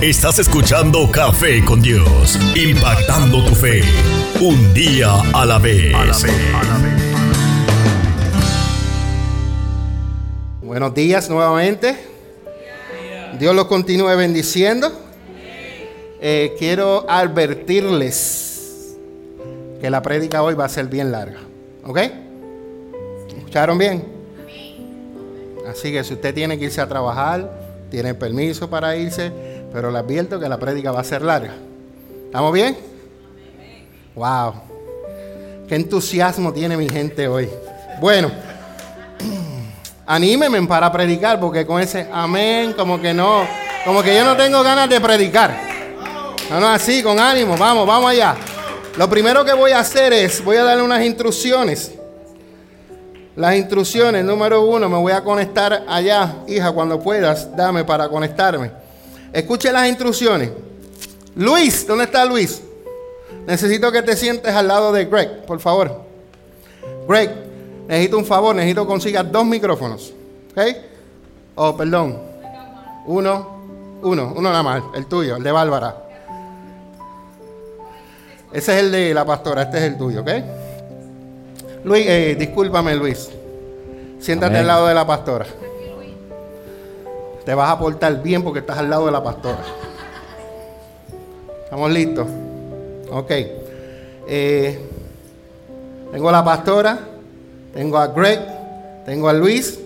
Estás escuchando Café con Dios, impactando tu fe, un día a la vez. Buenos días nuevamente. Dios los continúe bendiciendo. Eh, quiero advertirles que la prédica hoy va a ser bien larga. ¿Ok? ¿Escucharon bien? Así que si usted tiene que irse a trabajar, tiene permiso para irse, pero le advierto que la prédica va a ser larga. ¿Estamos bien? Wow. Qué entusiasmo tiene mi gente hoy. Bueno, anímenme para predicar, porque con ese amén, como que no, como que yo no tengo ganas de predicar. No, no, así, con ánimo, vamos, vamos allá. Lo primero que voy a hacer es, voy a darle unas instrucciones. Las instrucciones, número uno, me voy a conectar allá. Hija, cuando puedas, dame para conectarme. Escuche las instrucciones. Luis, ¿dónde está Luis? Necesito que te sientes al lado de Greg, por favor. Greg, necesito un favor, necesito que consigas dos micrófonos. ¿Ok? Oh, perdón. Uno, uno, uno nada más, el tuyo, el de Bárbara. Ese es el de la pastora, este es el tuyo, ¿ok? Luis, eh, discúlpame Luis. Siéntate al lado de la pastora. Te vas a portar bien porque estás al lado de la pastora. ¿Estamos listos? Ok. Eh, tengo a la pastora, tengo a Greg, tengo a Luis,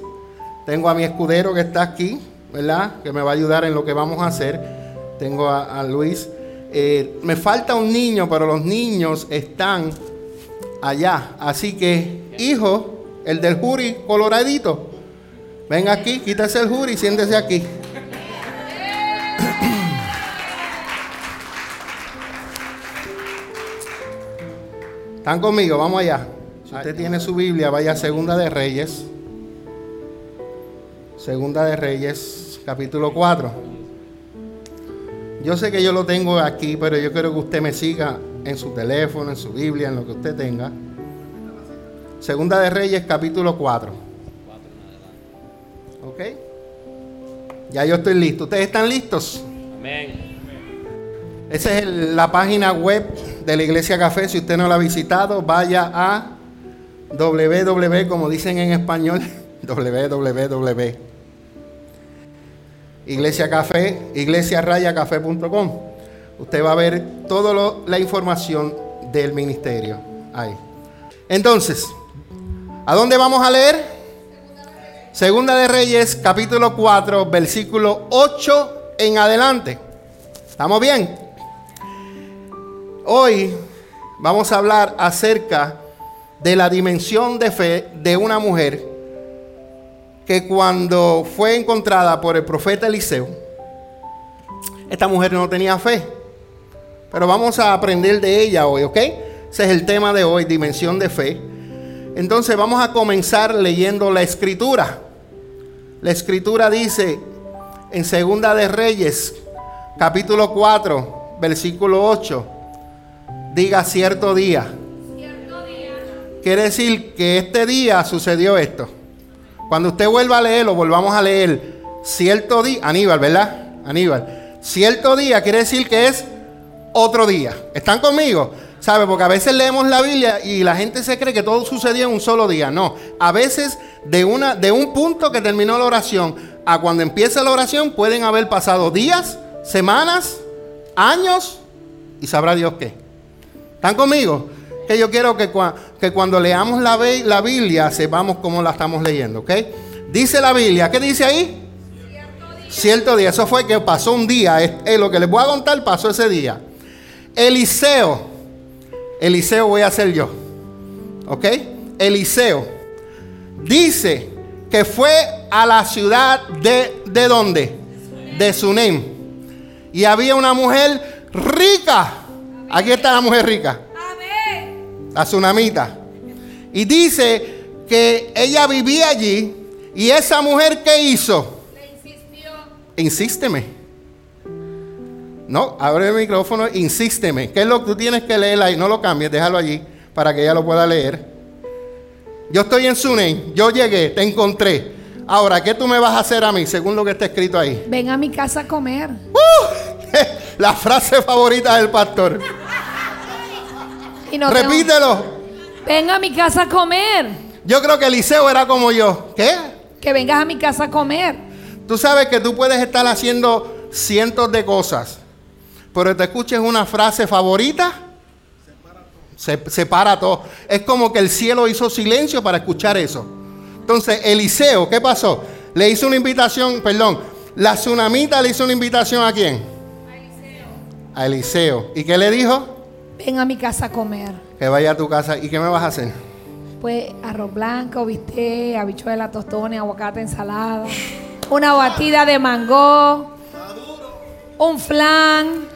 tengo a mi escudero que está aquí, ¿verdad? Que me va a ayudar en lo que vamos a hacer. Tengo a Luis. Eh, me falta un niño, pero los niños están allá. Así que, hijo, el del jury coloradito, ven aquí, quítase el jury y siéntese aquí. ¿Están conmigo? Vamos allá. Si usted tiene su Biblia, vaya a Segunda de Reyes. Segunda de Reyes, capítulo 4. Yo sé que yo lo tengo aquí, pero yo quiero que usted me siga en su teléfono, en su Biblia, en lo que usted tenga. Segunda de Reyes, capítulo 4. ¿Ok? Ya yo estoy listo. ¿Ustedes están listos? Amén. Esa es la página web de la Iglesia Café. Si usted no la ha visitado, vaya a www, como dicen en español, www Iglesia Café, iglesiarayacafé.com. Usted va a ver toda la información del ministerio ahí. Entonces, ¿a dónde vamos a leer? Segunda de Reyes, capítulo 4, versículo 8 en adelante. ¿Estamos bien? Hoy vamos a hablar acerca de la dimensión de fe de una mujer que cuando fue encontrada por el profeta Eliseo, esta mujer no tenía fe. Pero vamos a aprender de ella hoy, ¿ok? Ese es el tema de hoy, dimensión de fe. Entonces vamos a comenzar leyendo la escritura. La escritura dice en Segunda de Reyes, capítulo 4, versículo 8, diga cierto día. Cierto día. Quiere decir que este día sucedió esto. Cuando usted vuelva a leerlo, volvamos a leer cierto día, Aníbal, ¿verdad? Aníbal. Cierto día quiere decir que es otro día. ¿Están conmigo? ¿Sabe? Porque a veces leemos la Biblia y la gente se cree que todo sucedió en un solo día. No, a veces de, una, de un punto que terminó la oración a cuando empieza la oración pueden haber pasado días, semanas, años y sabrá Dios qué. ¿Están conmigo? que yo quiero que, cuando leamos la, Biblia sepamos cómo la estamos leyendo, ¿ok? Dice la Biblia, ¿qué dice ahí? Cierto día. Eso fue que pasó un día. Lo que les voy a contar pasó ese día. Eliseo. Eliseo voy a ser yo. ¿Ok? Eliseo. Dice que fue a la ciudad de, ¿de dónde? De Sunem. Y había una mujer rica. Aquí está la mujer rica la tsunamita. Y dice que ella vivía allí y esa mujer que hizo. Le insistió. Insísteme. No, abre el micrófono, insísteme. ¿Qué es lo que tú tienes que leer ahí? No lo cambies, déjalo allí para que ella lo pueda leer. Yo estoy en Sunen, yo llegué, te encontré. Ahora, ¿qué tú me vas a hacer a mí según lo que está escrito ahí? Ven a mi casa a comer. ¡Uh! la frase favorita del pastor. Y no tengo- Repítelo. Venga a mi casa a comer. Yo creo que Eliseo era como yo. ¿Qué? Que vengas a mi casa a comer. Tú sabes que tú puedes estar haciendo cientos de cosas, pero te escuches una frase favorita, se separa todo. Es como que el cielo hizo silencio para escuchar eso. Entonces, Eliseo, ¿qué pasó? Le hizo una invitación, perdón, la tsunamita le hizo una invitación a quién? A Eliseo. ¿Y qué le dijo? Ven a mi casa a comer. Que vaya a tu casa. ¿Y qué me vas a hacer? Pues arroz blanco, bistec, habichuela, tostones, aguacate, ensalada. Una batida de mango. Un flan.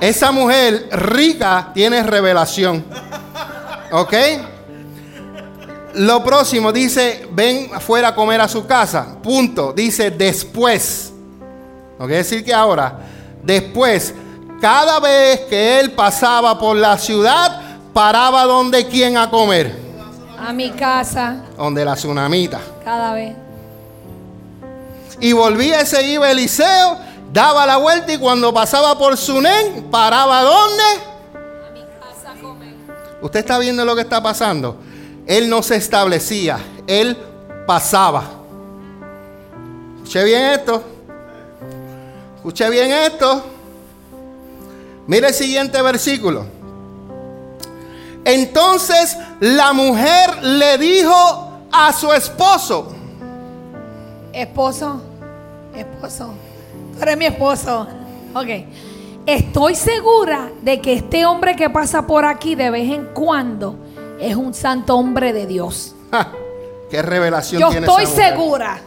Esa mujer rica tiene revelación. ¿Ok? Lo próximo dice, ven afuera a comer a su casa. Punto. Dice después. No quiere decir que ahora. Después, cada vez que él pasaba por la ciudad, paraba donde quién a comer. A mi casa. Donde la tsunamita. Cada vez. Y volvía y se iba Eliseo, daba la vuelta y cuando pasaba por Sunén, paraba ¿dónde? A mi casa comer. Usted está viendo lo que está pasando. Él no se establecía, él pasaba. Escuche bien esto. Escuche bien esto. Mire el siguiente versículo. Entonces la mujer le dijo a su esposo. Esposo. Esposo. Tú eres mi esposo. Ok. Estoy segura de que este hombre que pasa por aquí de vez en cuando es un santo hombre de Dios. ¡Ja! ¿Qué revelación Yo tiene estoy esa mujer? segura.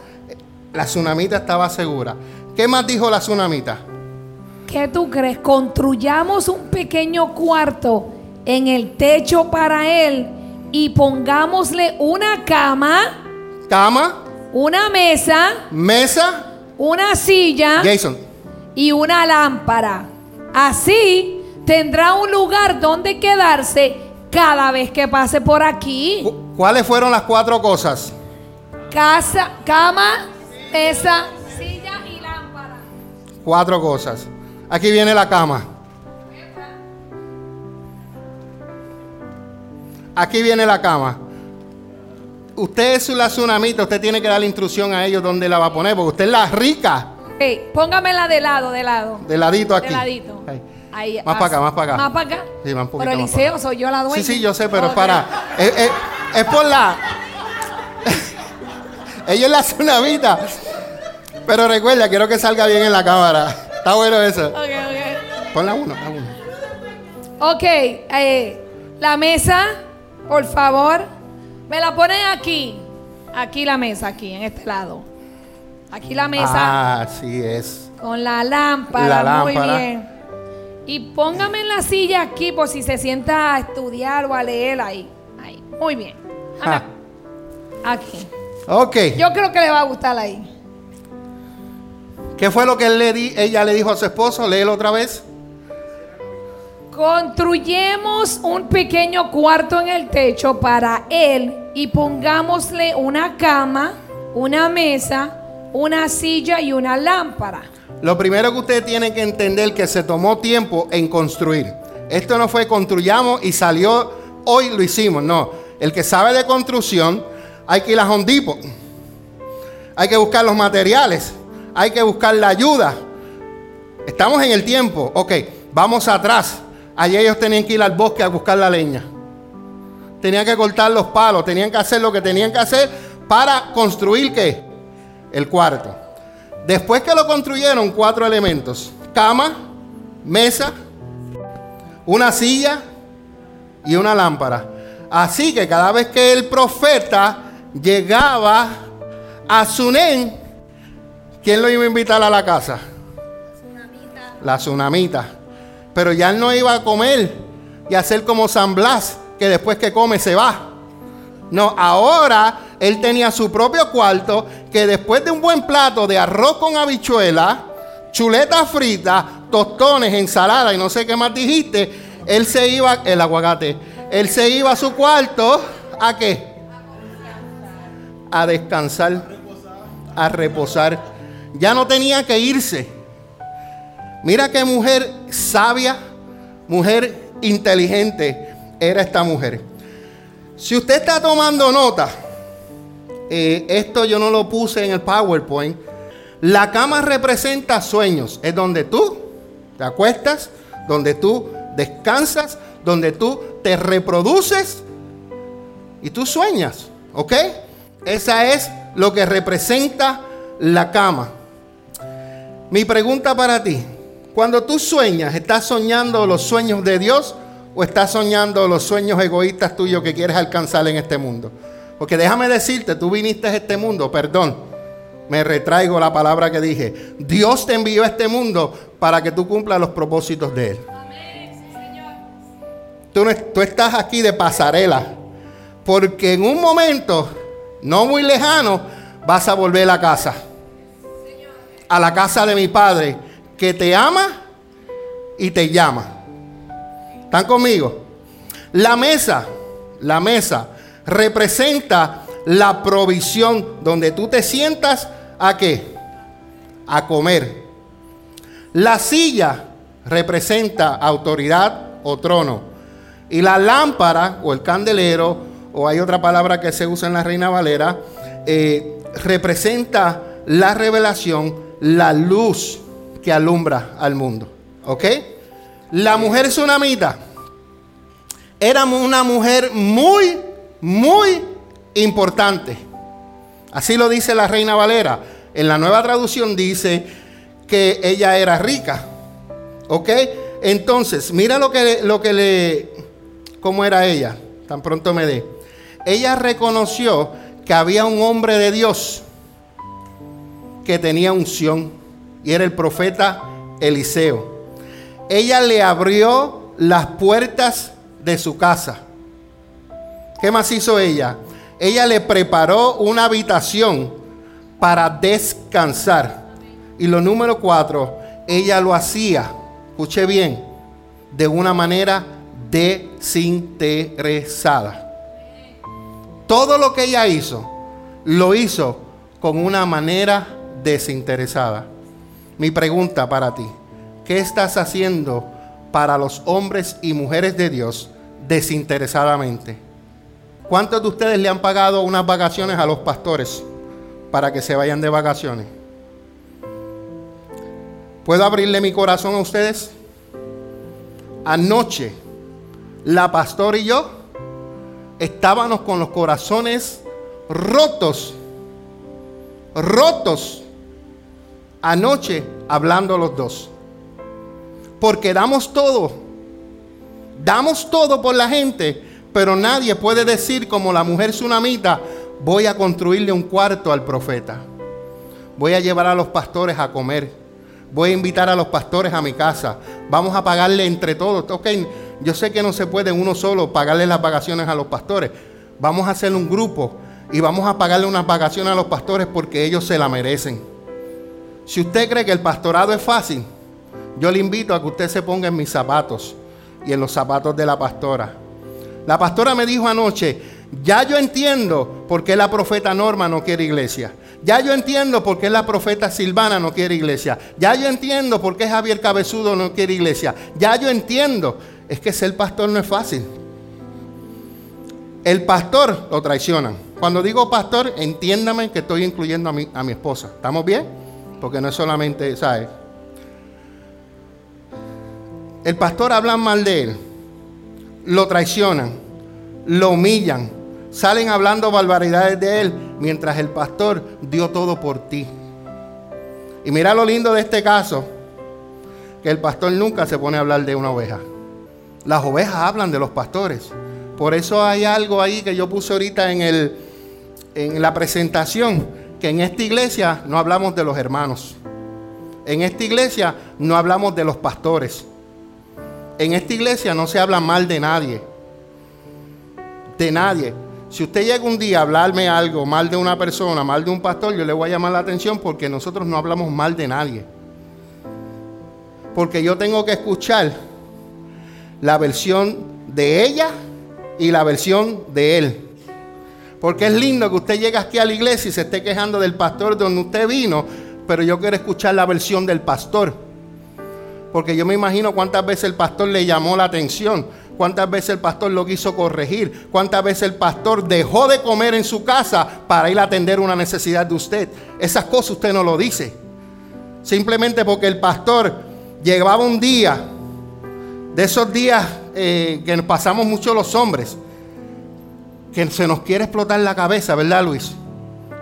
La tsunamita estaba segura. ¿Qué más dijo la tsunamita? ¿Qué tú crees? Construyamos un pequeño cuarto en el techo para él y pongámosle una cama, Cama, una mesa, mesa, una silla Jason. y una lámpara. Así tendrá un lugar donde quedarse cada vez que pase por aquí. ¿Cu- ¿Cuáles fueron las cuatro cosas? Casa, cama, mesa, silla y lámpara. Cuatro cosas. Aquí viene la cama. Aquí viene la cama. Usted es la tsunamita, usted tiene que dar la instrucción a ellos dónde la va a poner, porque usted es la rica. Ok, póngamela de lado, de lado. De ladito aquí. De ladito. Ahí. Ahí, Más para acá, más para acá. Más para acá. Sí, más un poquito Pero para soy yo la dueña. Sí, sí, yo sé, pero es para. Es, es- es por la. Ella es la tsunamita. Pero recuerda, quiero que salga bien en la cámara. Está bueno eso. Ok, ok. Ponla uno, ponla uno. Ok, eh, la mesa, por favor, me la ponen aquí. Aquí la mesa, aquí, en este lado. Aquí la mesa Ah, así es. con la lámpara, La muy lámpara. bien. Y póngame en la silla aquí por si se sienta a estudiar o a leer ahí. Ahí, muy bien. Ja. Aquí. Ok. Yo creo que le va a gustar ahí. ¿Qué fue lo que él le di- ella le dijo a su esposo? Léelo otra vez. Construyemos un pequeño cuarto en el techo para él y pongámosle una cama, una mesa, una silla y una lámpara. Lo primero que usted tiene que entender que se tomó tiempo en construir. Esto no fue construyamos y salió hoy lo hicimos. No. El que sabe de construcción, hay que ir a Hondipo. Hay que buscar los materiales. Hay que buscar la ayuda. Estamos en el tiempo. Ok, vamos atrás. Allí ellos tenían que ir al bosque a buscar la leña. Tenían que cortar los palos. Tenían que hacer lo que tenían que hacer para construir qué? El cuarto. Después que lo construyeron, cuatro elementos. Cama, mesa, una silla y una lámpara. Así que cada vez que el profeta llegaba a Sunén, ¿quién lo iba a invitar a la casa? La tsunamita. Pero ya él no iba a comer y hacer como San Blas, que después que come se va. No, ahora él tenía su propio cuarto que después de un buen plato de arroz con habichuela, chuleta frita, tostones, ensalada y no sé qué más dijiste, él se iba, el aguacate, él se iba a su cuarto, ¿a qué? A descansar, a reposar. Ya no tenía que irse. Mira qué mujer sabia, mujer inteligente era esta mujer. Si usted está tomando nota, eh, esto yo no lo puse en el PowerPoint. La cama representa sueños. Es donde tú te acuestas, donde tú descansas, donde tú te reproduces y tú sueñas. ¿Ok? Esa es lo que representa la cama. Mi pregunta para ti, cuando tú sueñas, ¿estás soñando los sueños de Dios o estás soñando los sueños egoístas tuyos que quieres alcanzar en este mundo? Porque déjame decirte, tú viniste a este mundo, perdón, me retraigo la palabra que dije. Dios te envió a este mundo para que tú cumplas los propósitos de Él. Tú, tú estás aquí de pasarela, porque en un momento, no muy lejano, vas a volver a casa. A la casa de mi Padre, que te ama y te llama. ¿Están conmigo? La mesa, la mesa representa la provisión donde tú te sientas a qué? A comer. La silla representa autoridad o trono. Y la lámpara o el candelero, o hay otra palabra que se usa en la Reina Valera, eh, representa la revelación, la luz que alumbra al mundo. ¿Ok? La mujer tsunamita era una mujer muy muy importante. Así lo dice la Reina Valera. En la nueva traducción dice que ella era rica. ¿Ok? Entonces, mira lo que, lo que le... ¿Cómo era ella? Tan pronto me dé. Ella reconoció que había un hombre de Dios que tenía unción y era el profeta Eliseo. Ella le abrió las puertas de su casa. ¿Qué más hizo ella? Ella le preparó una habitación para descansar. Y lo número cuatro, ella lo hacía, escuche bien, de una manera desinteresada. Todo lo que ella hizo, lo hizo con una manera desinteresada. Mi pregunta para ti, ¿qué estás haciendo para los hombres y mujeres de Dios desinteresadamente? ¿Cuántos de ustedes le han pagado unas vacaciones a los pastores para que se vayan de vacaciones? ¿Puedo abrirle mi corazón a ustedes? Anoche, la pastora y yo estábamos con los corazones rotos, rotos, anoche hablando los dos. Porque damos todo, damos todo por la gente pero nadie puede decir como la mujer tsunamita, voy a construirle un cuarto al profeta. Voy a llevar a los pastores a comer. Voy a invitar a los pastores a mi casa. Vamos a pagarle entre todos. Ok, yo sé que no se puede uno solo pagarle las vacaciones a los pastores. Vamos a hacer un grupo y vamos a pagarle unas vacaciones a los pastores porque ellos se la merecen. Si usted cree que el pastorado es fácil, yo le invito a que usted se ponga en mis zapatos y en los zapatos de la pastora. La pastora me dijo anoche, ya yo entiendo por qué la profeta Norma no quiere iglesia. Ya yo entiendo por qué la profeta Silvana no quiere iglesia. Ya yo entiendo por qué Javier Cabezudo no quiere iglesia. Ya yo entiendo. Es que ser pastor no es fácil. El pastor lo traicionan. Cuando digo pastor, entiéndame que estoy incluyendo a mi, a mi esposa. ¿Estamos bien? Porque no es solamente, ¿sabes? El pastor habla mal de él lo traicionan, lo humillan, salen hablando barbaridades de él, mientras el pastor dio todo por ti. Y mira lo lindo de este caso, que el pastor nunca se pone a hablar de una oveja. Las ovejas hablan de los pastores. Por eso hay algo ahí que yo puse ahorita en, el, en la presentación, que en esta iglesia no hablamos de los hermanos. En esta iglesia no hablamos de los pastores. En esta iglesia no se habla mal de nadie. De nadie. Si usted llega un día a hablarme algo mal de una persona, mal de un pastor, yo le voy a llamar la atención porque nosotros no hablamos mal de nadie. Porque yo tengo que escuchar la versión de ella y la versión de él. Porque es lindo que usted llegue aquí a la iglesia y se esté quejando del pastor donde usted vino, pero yo quiero escuchar la versión del pastor. Porque yo me imagino cuántas veces el pastor le llamó la atención, cuántas veces el pastor lo quiso corregir, cuántas veces el pastor dejó de comer en su casa para ir a atender una necesidad de usted. Esas cosas usted no lo dice. Simplemente porque el pastor llevaba un día, de esos días eh, que pasamos mucho los hombres, que se nos quiere explotar la cabeza, ¿verdad Luis?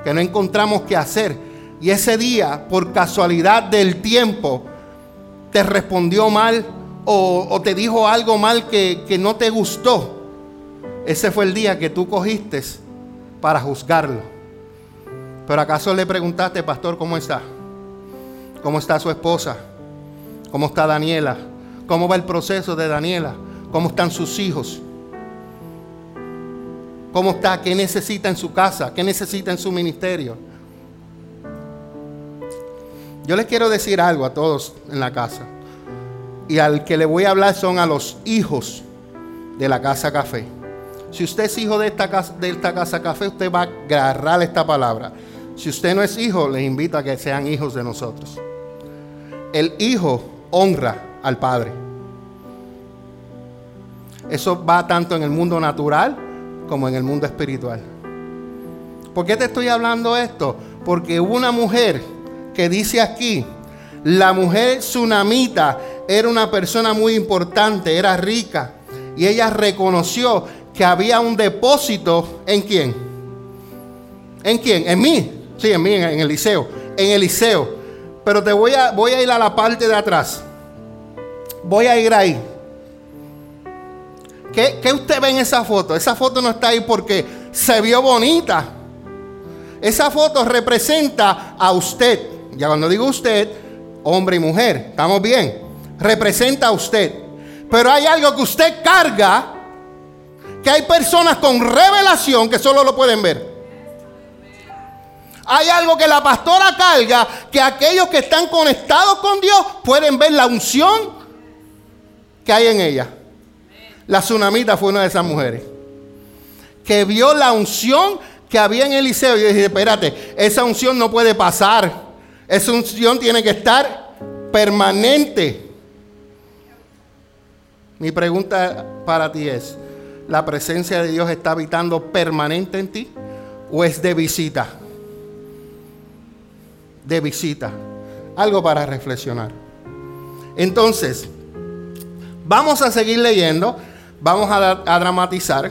Que no encontramos qué hacer. Y ese día, por casualidad del tiempo, te respondió mal o, te dijo algo mal que, que no te gustó. Ese fue el día que tú cogiste para juzgarlo. Pero acaso le preguntaste, pastor, ¿cómo está? ¿Cómo está su esposa? ¿Cómo está Daniela? ¿Cómo va el proceso de Daniela? ¿Cómo están sus hijos? ¿Cómo está? ¿Qué necesita en su casa? ¿Qué necesita en su ministerio? Yo les quiero decir algo a todos en la casa. Y al que le voy a hablar son a los hijos de la casa café. Si usted es hijo de esta casa, de esta casa café, usted va a agarrar esta palabra. Si usted no es hijo, les invito a que sean hijos de nosotros. El hijo honra al padre. Eso va tanto en el mundo natural como en el mundo espiritual. ¿Por qué te estoy hablando esto? Porque una mujer que dice aquí, la mujer tsunamita era una persona muy importante, era rica, y ella reconoció que había un depósito en quién? ¿En quién? En mí. Sí, en mí, en, Eliseo. En Eliseo. Pero te voy a, voy a ir a la parte de atrás. Voy a ir ahí. ¿Qué, usted ve en esa foto? Esa foto no está ahí porque se vio bonita. Esa foto representa a usted. Ya cuando digo usted, hombre y mujer, ¿estamos bien? Representa a usted. Pero hay algo que usted carga, que hay personas con revelación que solo lo pueden ver. Hay algo que la pastora carga, que aquellos que están conectados con Dios pueden ver la unción que hay en ella. La tsunamita fue una de esas mujeres. Que vio la unción que había en Eliseo. Y dije, espérate, esa unción no puede pasar. Esa unción tiene que estar permanente. Mi pregunta para ti es, ¿la presencia de Dios está habitando permanente en ti o es de visita? De visita. Algo para reflexionar. Entonces, vamos a seguir leyendo. Vamos a, dramatizar.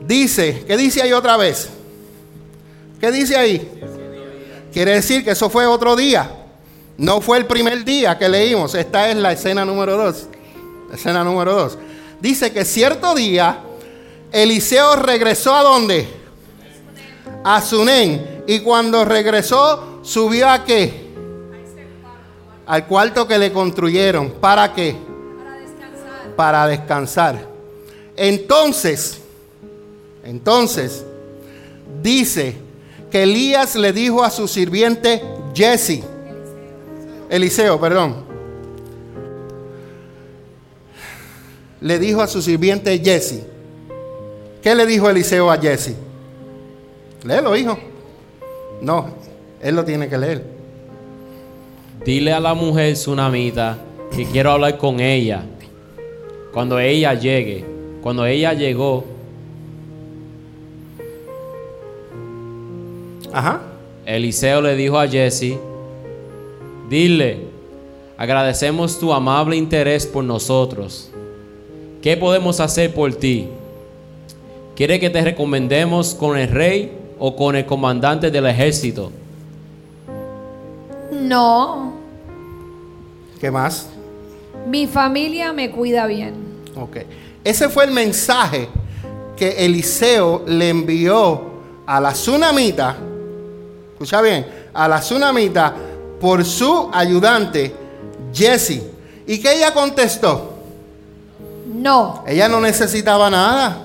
Dice, ¿qué dice ahí otra vez? ¿Qué dice ahí? Quiere decir que eso fue otro día. No fue el primer día que leímos. Esta es la escena número dos. Escena número dos. Dice que cierto día Eliseo regresó a dónde? A Sunén. Y cuando regresó, subió a qué? Al cuarto que le construyeron. ¿Para qué? para descansar. Entonces, entonces, dice que Elías le dijo a su sirviente Jesse, Eliseo, perdón, le dijo a su sirviente Jesse, ¿qué le dijo Eliseo a Jesse? Léelo, hijo. No, él lo tiene que leer. Dile a la mujer tsunamita que quiero hablar con ella. Cuando ella llegue, cuando ella llegó, Ajá. Eliseo le dijo a Jesse, dile, agradecemos tu amable interés por nosotros. ¿Qué podemos hacer por ti? ¿Quiere que te recomendemos con el rey o con el comandante del ejército? No. ¿Qué más? Mi familia me cuida bien. Ok. Ese fue el mensaje que Eliseo le envió a la tsunamita. Escucha bien, a la tsunamita por su ayudante Jesse. ¿Y que ella contestó? No. Ella no necesitaba nada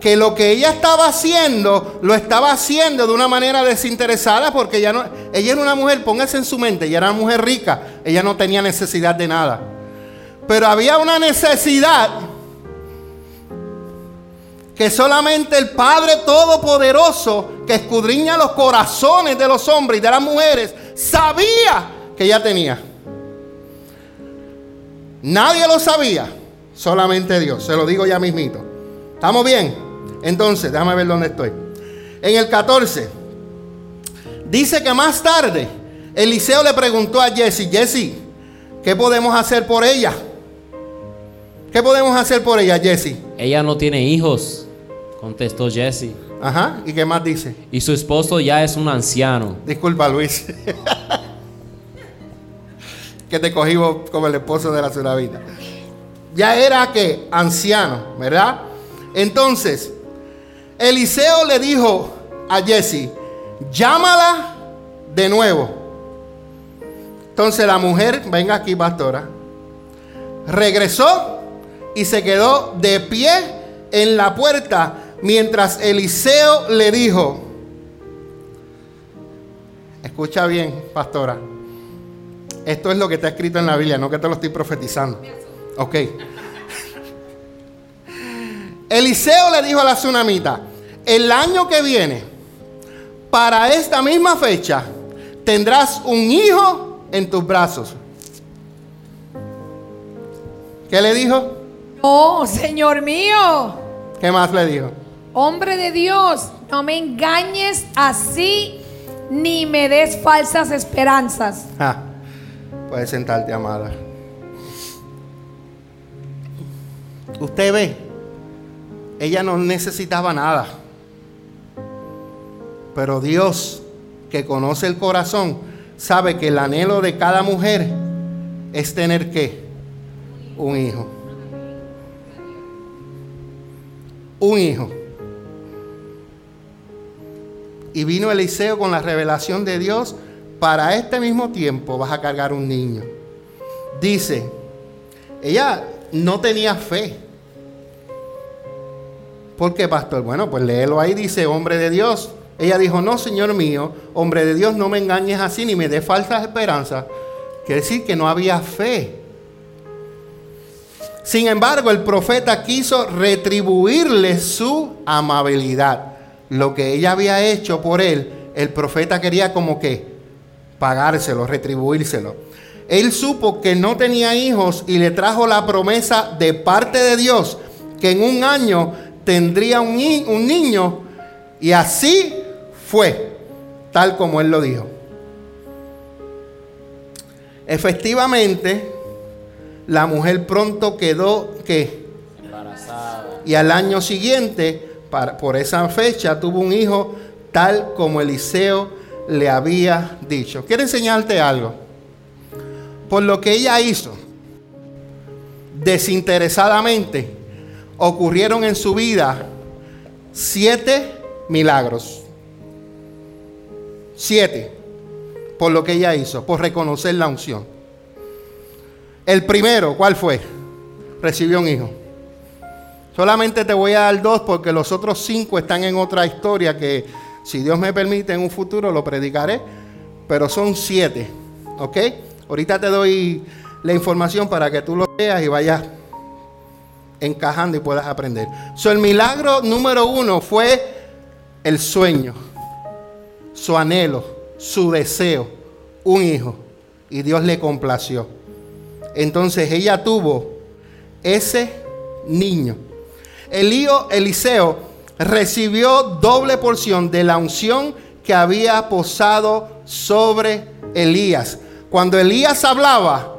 que lo que ella estaba haciendo, lo estaba haciendo de una manera desinteresada porque ella, no, ella era una mujer, póngase en su mente, ella era una mujer rica, ella no tenía necesidad de nada. Pero había una necesidad que solamente el Padre Todopoderoso, que escudriña los corazones de los hombres y de las mujeres, sabía que ella tenía. Nadie lo sabía, solamente Dios. Se lo digo ya mismito. ¿Estamos bien? Entonces, déjame ver dónde estoy. En el 14, dice que más tarde Eliseo le preguntó a Jesse, Jesse, ¿qué podemos hacer por ella? ¿Qué podemos hacer por ella, Jesse? Ella no tiene hijos, contestó Jesse. Ajá, ¿y qué más dice? Y su esposo ya es un anciano. Disculpa, Luis. que te cogí como el esposo de la tsunamita. Ya era que anciano, ¿verdad? Entonces, Eliseo le dijo a Jesse, llámala de nuevo. Entonces la mujer, venga aquí, pastora, regresó y se quedó de pie en la puerta mientras Eliseo le dijo, escucha bien, pastora, esto es lo que está escrito en la Biblia, no que te lo estoy profetizando. Ok. Eliseo le dijo a la tsunamita, el año que viene, para esta misma fecha, tendrás un hijo en tus brazos. ¿Qué le dijo? Oh, Señor mío. ¿Qué más le dijo? Hombre de Dios, no me engañes así ni me des falsas esperanzas. Ah, puedes sentarte, amada. Usted ve, ella no necesitaba nada. Pero Dios, que conoce el corazón, sabe que el anhelo de cada mujer es tener qué? Un hijo. Un hijo. Y vino Eliseo con la revelación de Dios, para este mismo tiempo vas a cargar un niño. Dice, ella no tenía fe. ¿Por qué, pastor? Bueno, pues léelo ahí, dice, hombre de Dios. Ella dijo, no, Señor mío, hombre de Dios, no me engañes así ni me dé falsas esperanzas. Quiere decir que no había fe. Sin embargo, el profeta quiso retribuirle su amabilidad. Lo que ella había hecho por él, el profeta quería como que pagárselo, retribuírselo. Él supo que no tenía hijos y le trajo la promesa de parte de Dios que en un año tendría un, un niño y así fue, tal como él lo dijo. Efectivamente, la mujer pronto quedó que embarazada. Y al año siguiente, por esa fecha, tuvo un hijo tal como Eliseo le había dicho. Quiero enseñarte algo. Por lo que ella hizo, desinteresadamente, ocurrieron en su vida siete milagros. Siete. Por lo que ella hizo, por reconocer la unción. El primero, ¿cuál fue? Recibió un hijo. Solamente te voy a dar dos porque los otros cinco están en otra historia que si Dios me permite en un futuro lo predicaré. Pero son siete. ¿Ok? Ahorita te doy la información para que tú lo veas y vayas encajando y puedas aprender. So, el milagro número uno fue el sueño, su anhelo, su deseo, un hijo. Y Dios le complació. Entonces ella tuvo ese niño. Elío, Eliseo recibió doble porción de la unción que había posado sobre Elías. Cuando Elías hablaba,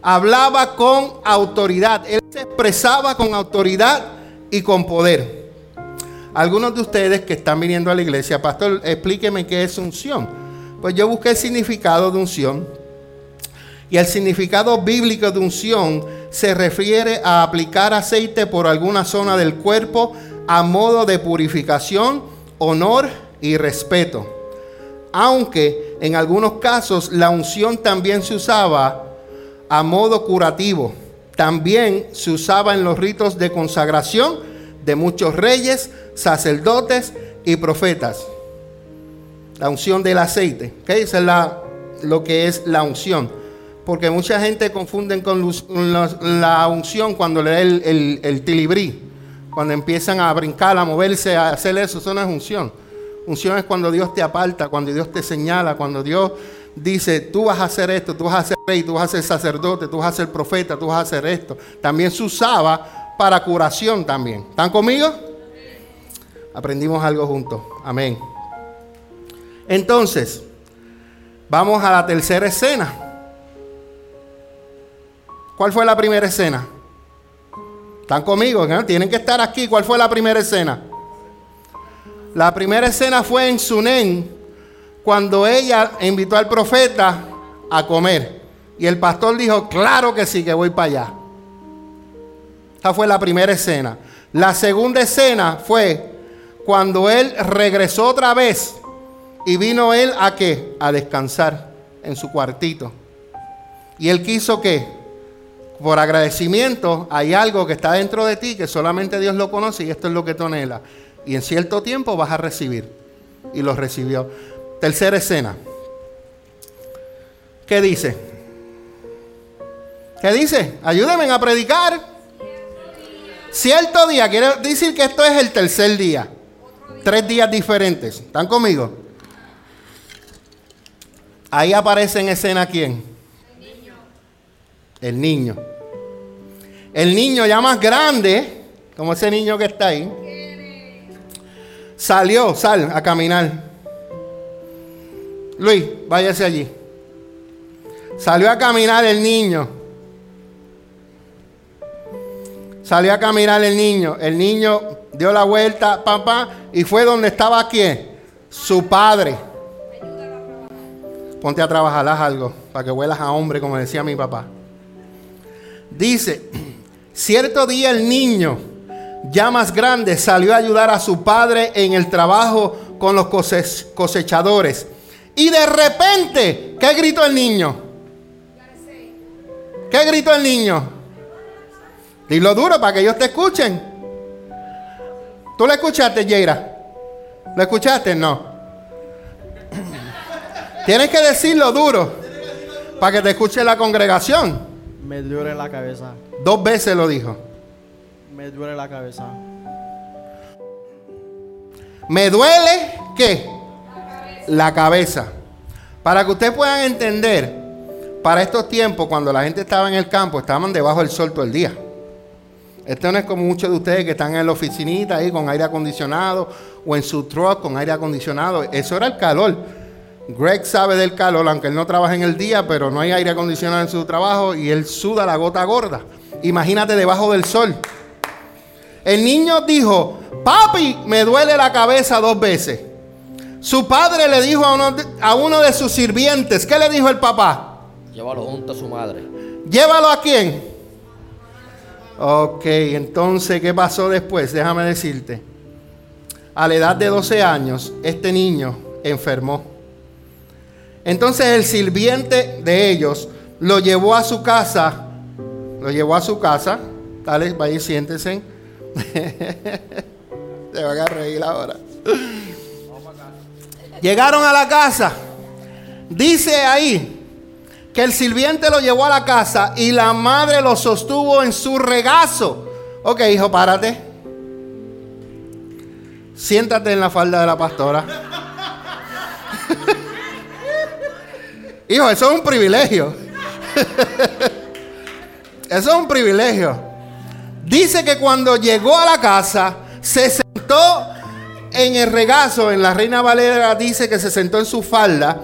hablaba con autoridad. Él se expresaba con autoridad y con poder. Algunos de ustedes que están viniendo a la iglesia, pastor, explíqueme qué es unción. Pues yo busqué el significado de unción. Y el significado bíblico de unción se refiere a aplicar aceite por alguna zona del cuerpo a modo de purificación, honor y respeto. Aunque en algunos casos la unción también se usaba a modo curativo. También se usaba en los ritos de consagración de muchos reyes, sacerdotes y profetas. La unción del aceite. ¿okay? Esa es la, lo que es la unción. Porque mucha gente confunden con la unción cuando le da el, el, tilibrí. Cuando empiezan a brincar, a moverse, a hacer eso. Eso no es unción. Unción es cuando Dios te aparta, cuando Dios te señala, cuando Dios dice, tú vas a hacer esto, tú vas a ser rey, tú vas a ser sacerdote, tú vas a ser profeta, tú vas a hacer esto. También se usaba para curación también. ¿Están conmigo? Aprendimos algo juntos. Amén. Entonces, vamos a la tercera escena. ¿Cuál fue la primera escena? ¿Están conmigo? Tienen que estar aquí. ¿Cuál fue la primera escena? La primera escena fue en Sunén, cuando ella invitó al profeta a comer. Y el pastor dijo, claro que sí, que voy para allá. Esta fue la primera escena. La segunda escena fue cuando él regresó otra vez y vino él a qué? A descansar en su cuartito. Y él quiso que, por agradecimiento, hay algo que está dentro de ti que solamente Dios lo conoce y esto es lo que tú anhelas. Y en cierto tiempo vas a recibir. Y lo recibió. Tercera escena. ¿Qué dice? ¿Qué dice? Ayúdenme a predicar. Cierto día, quiere decir que esto es el tercer día. Tres días diferentes. ¿Están conmigo? Ahí aparece en escena quién? El niño. El niño ya más grande, como ese niño que está ahí, salió, sal a caminar. Luis, váyase allí. Salió a caminar el niño. Salió a caminar el niño. El niño dio la vuelta, papá, y fue donde estaba quién? Su padre. Ponte a trabajar, haz algo, para que huelas a hombre, como decía mi papá. Dice, cierto día el niño, ya más grande, salió a ayudar a su padre en el trabajo con los cosechadores. Y de repente, ¿qué gritó el niño? ¿Qué gritó el niño? Dilo duro para que ellos te escuchen. ¿Tú lo escuchaste, Yeira? ¿Lo escuchaste? No. Tienes que decirlo duro para que te escuche la congregación. Me duele la cabeza. Dos veces lo dijo. Me duele la cabeza. ¿Me duele qué? La cabeza. Para que ustedes puedan entender, para estos tiempos, cuando la gente estaba en el campo, estaban debajo del sol todo el día. Esto no es como muchos de ustedes que están en la oficinita ahí con aire acondicionado o en su truck con aire acondicionado. Eso era el calor. Greg sabe del calor, aunque él no trabaja en el día, pero no hay aire acondicionado en su trabajo y él suda la gota gorda. Imagínate debajo del sol. El niño dijo, papi, me duele la cabeza dos veces. Su padre le dijo a uno, de, a uno de sus sirvientes, ¿qué le dijo el papá? Llévalo junto a su madre. ¿Llévalo a quién? Ok, entonces, ¿qué pasó después? Déjame decirte. A la edad de 12 años, este niño enfermó. Entonces el sirviente de ellos lo llevó a su casa. Lo llevó a su casa. Dale, vaya y siéntese. Se van a reír ahora. Llegaron a la casa. Dice ahí que el sirviente lo llevó a la casa y la madre lo sostuvo en su regazo. Ok, hijo, párate. Siéntate en la falda de la pastora. Hijo, eso es un privilegio. eso es un privilegio. Dice que cuando llegó a la casa, se sentó en el regazo. En la Reina Valera dice que se sentó en su falda.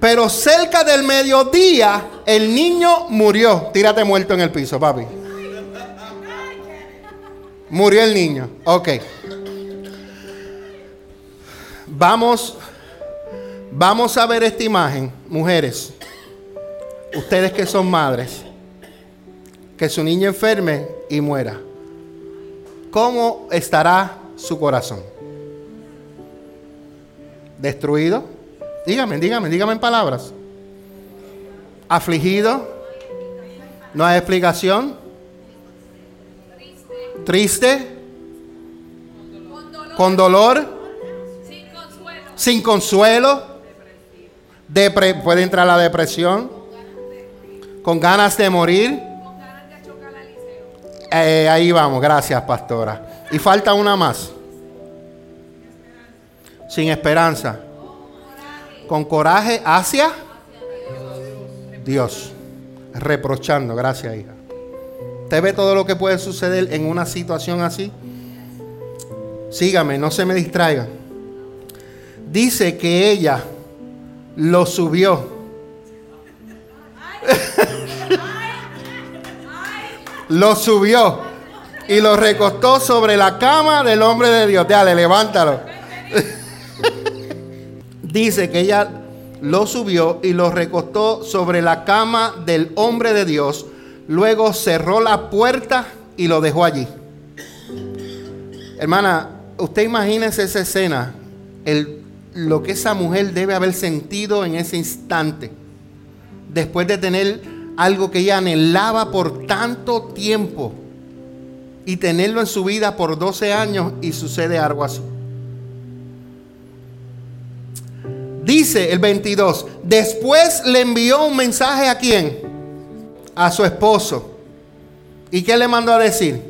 Pero cerca del mediodía, el niño murió. Tírate muerto en el piso, papi. Murió el niño. Ok. Vamos, vamos a ver esta imagen, mujeres. Ustedes que son madres, que su niño enferme y muera. ¿Cómo estará su corazón? ¿Destruido? Dígame, dígame, dígame en palabras. Afligido. No hay explicación. Triste. Con dolor. Sin consuelo. Depre puede entrar la depresión. Con ganas de morir. Eh, ahí vamos, gracias pastora. Y falta una más. Sin esperanza con coraje hacia Dios. Reprochando, gracias hija. ¿Usted ve todo lo que puede suceder en una situación así? Sígame, no se me distraiga. Dice que ella lo subió. lo subió y lo recostó sobre la cama del hombre de Dios. Dale, levántalo. Dice que ella lo subió y lo recostó sobre la cama del hombre de Dios. Luego cerró la puerta y lo dejó allí. Hermana, usted imagínese esa escena, el, lo que esa mujer debe haber sentido en ese instante, después de tener algo que ella anhelaba por tanto tiempo y tenerlo en su vida por 12 años y sucede algo así. Dice el 22, después le envió un mensaje a quién? A su esposo. ¿Y qué le mandó a decir?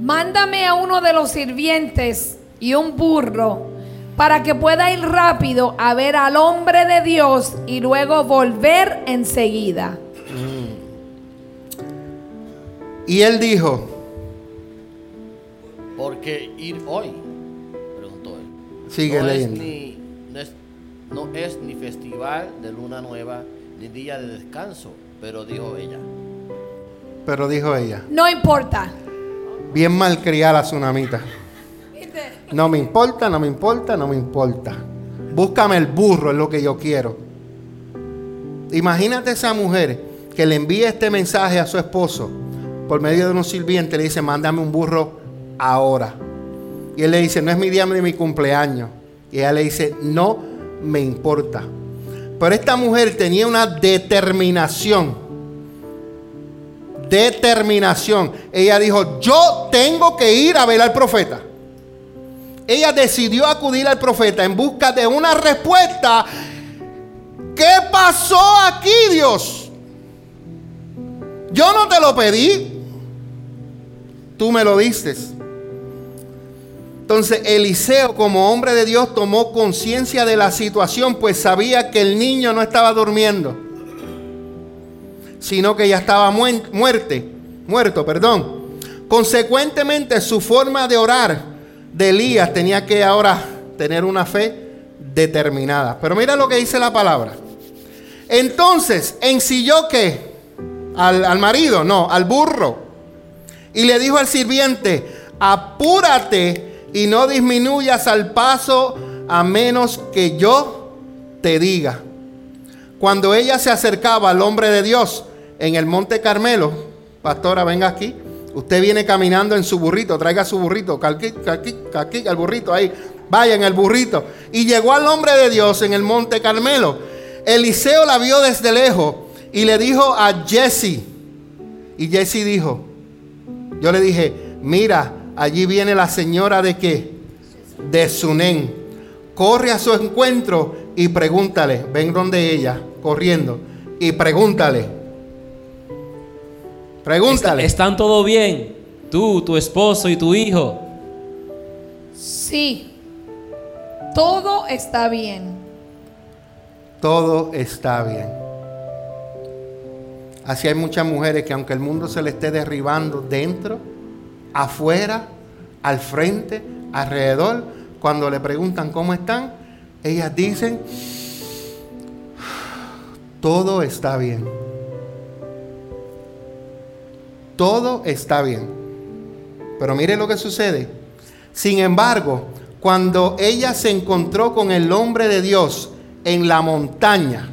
Mándame a uno de los sirvientes y un burro para que pueda ir rápido a ver al hombre de Dios y luego volver enseguida. Y él dijo, Porque ir hoy, preguntó él. Sigue no leyendo. Es ni, no, es, no es ni festival de luna nueva, ni día de descanso, pero dijo ella. pero dijo ella, No importa. bien malcriada la tsunamita. No me importa, no me importa, no me importa. Búscame el burro, es lo que yo quiero. Imagínate esa mujer que le envía este mensaje a su esposo por medio de un sirviente. Le dice, mándame un burro ahora. Y él le dice, no es mi día de mi cumpleaños. Y ella le dice, no me importa. Pero esta mujer tenía una determinación. Determinación. Ella dijo, yo tengo que ir a ver al profeta ella decidió acudir al profeta en busca de una respuesta. ¿Qué pasó aquí, Dios? Yo no te lo pedí. Tú me lo diste. Entonces Eliseo como hombre de Dios tomó conciencia de la situación, pues sabía que el niño no estaba durmiendo, sino que ya estaba muerte, muerto, perdón. Consecuentemente su forma de orar de Elías tenía que ahora tener una fe determinada. Pero mira lo que dice la palabra. Entonces, ensilló que al, al marido, no, al burro. Y le dijo al sirviente, apúrate y no disminuyas al paso a menos que yo te diga. Cuando ella se acercaba al hombre de Dios en el monte Carmelo, pastora, venga aquí. Usted viene caminando en su burrito, traiga su burrito, calqui, calqui, calqui, al burrito ahí, vaya en el burrito. Y llegó al hombre de Dios en el monte Carmelo. Eliseo la vio desde lejos y le dijo a Jesse. Y Jesse dijo, yo le dije, mira, allí viene la señora de qué? De Sunén. Corre a su encuentro y pregúntale, ven donde ella, corriendo, y pregúntale. Pregúntale. ¿Están todo bien? Tú, tu esposo y tu hijo. Sí. Todo está bien. Todo está bien. Así hay muchas mujeres que aunque el mundo se le esté derribando dentro, afuera, al frente, alrededor, cuando le preguntan cómo están, ellas dicen, todo está bien. Todo está bien. Pero mire lo que sucede. Sin embargo, cuando ella se encontró con el hombre de Dios en la montaña,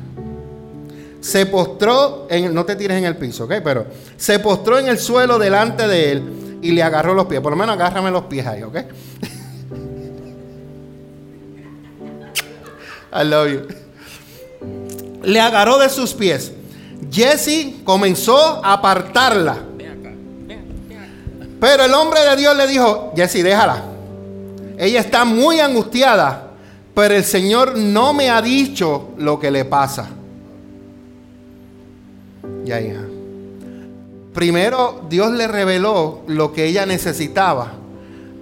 se postró, en, no te tires en el piso, ¿ok? Pero se postró en el suelo delante de él y le agarró los pies. Por lo menos agárrame los pies ahí, ¿ok? I. Le agarró de sus pies. Jesse comenzó a apartarla. Pero el hombre de Dios le dijo, Jesse, déjala. Ella está muy angustiada, pero el Señor no me ha dicho lo que le pasa. Ya, hija. Primero Dios le reveló lo que ella necesitaba.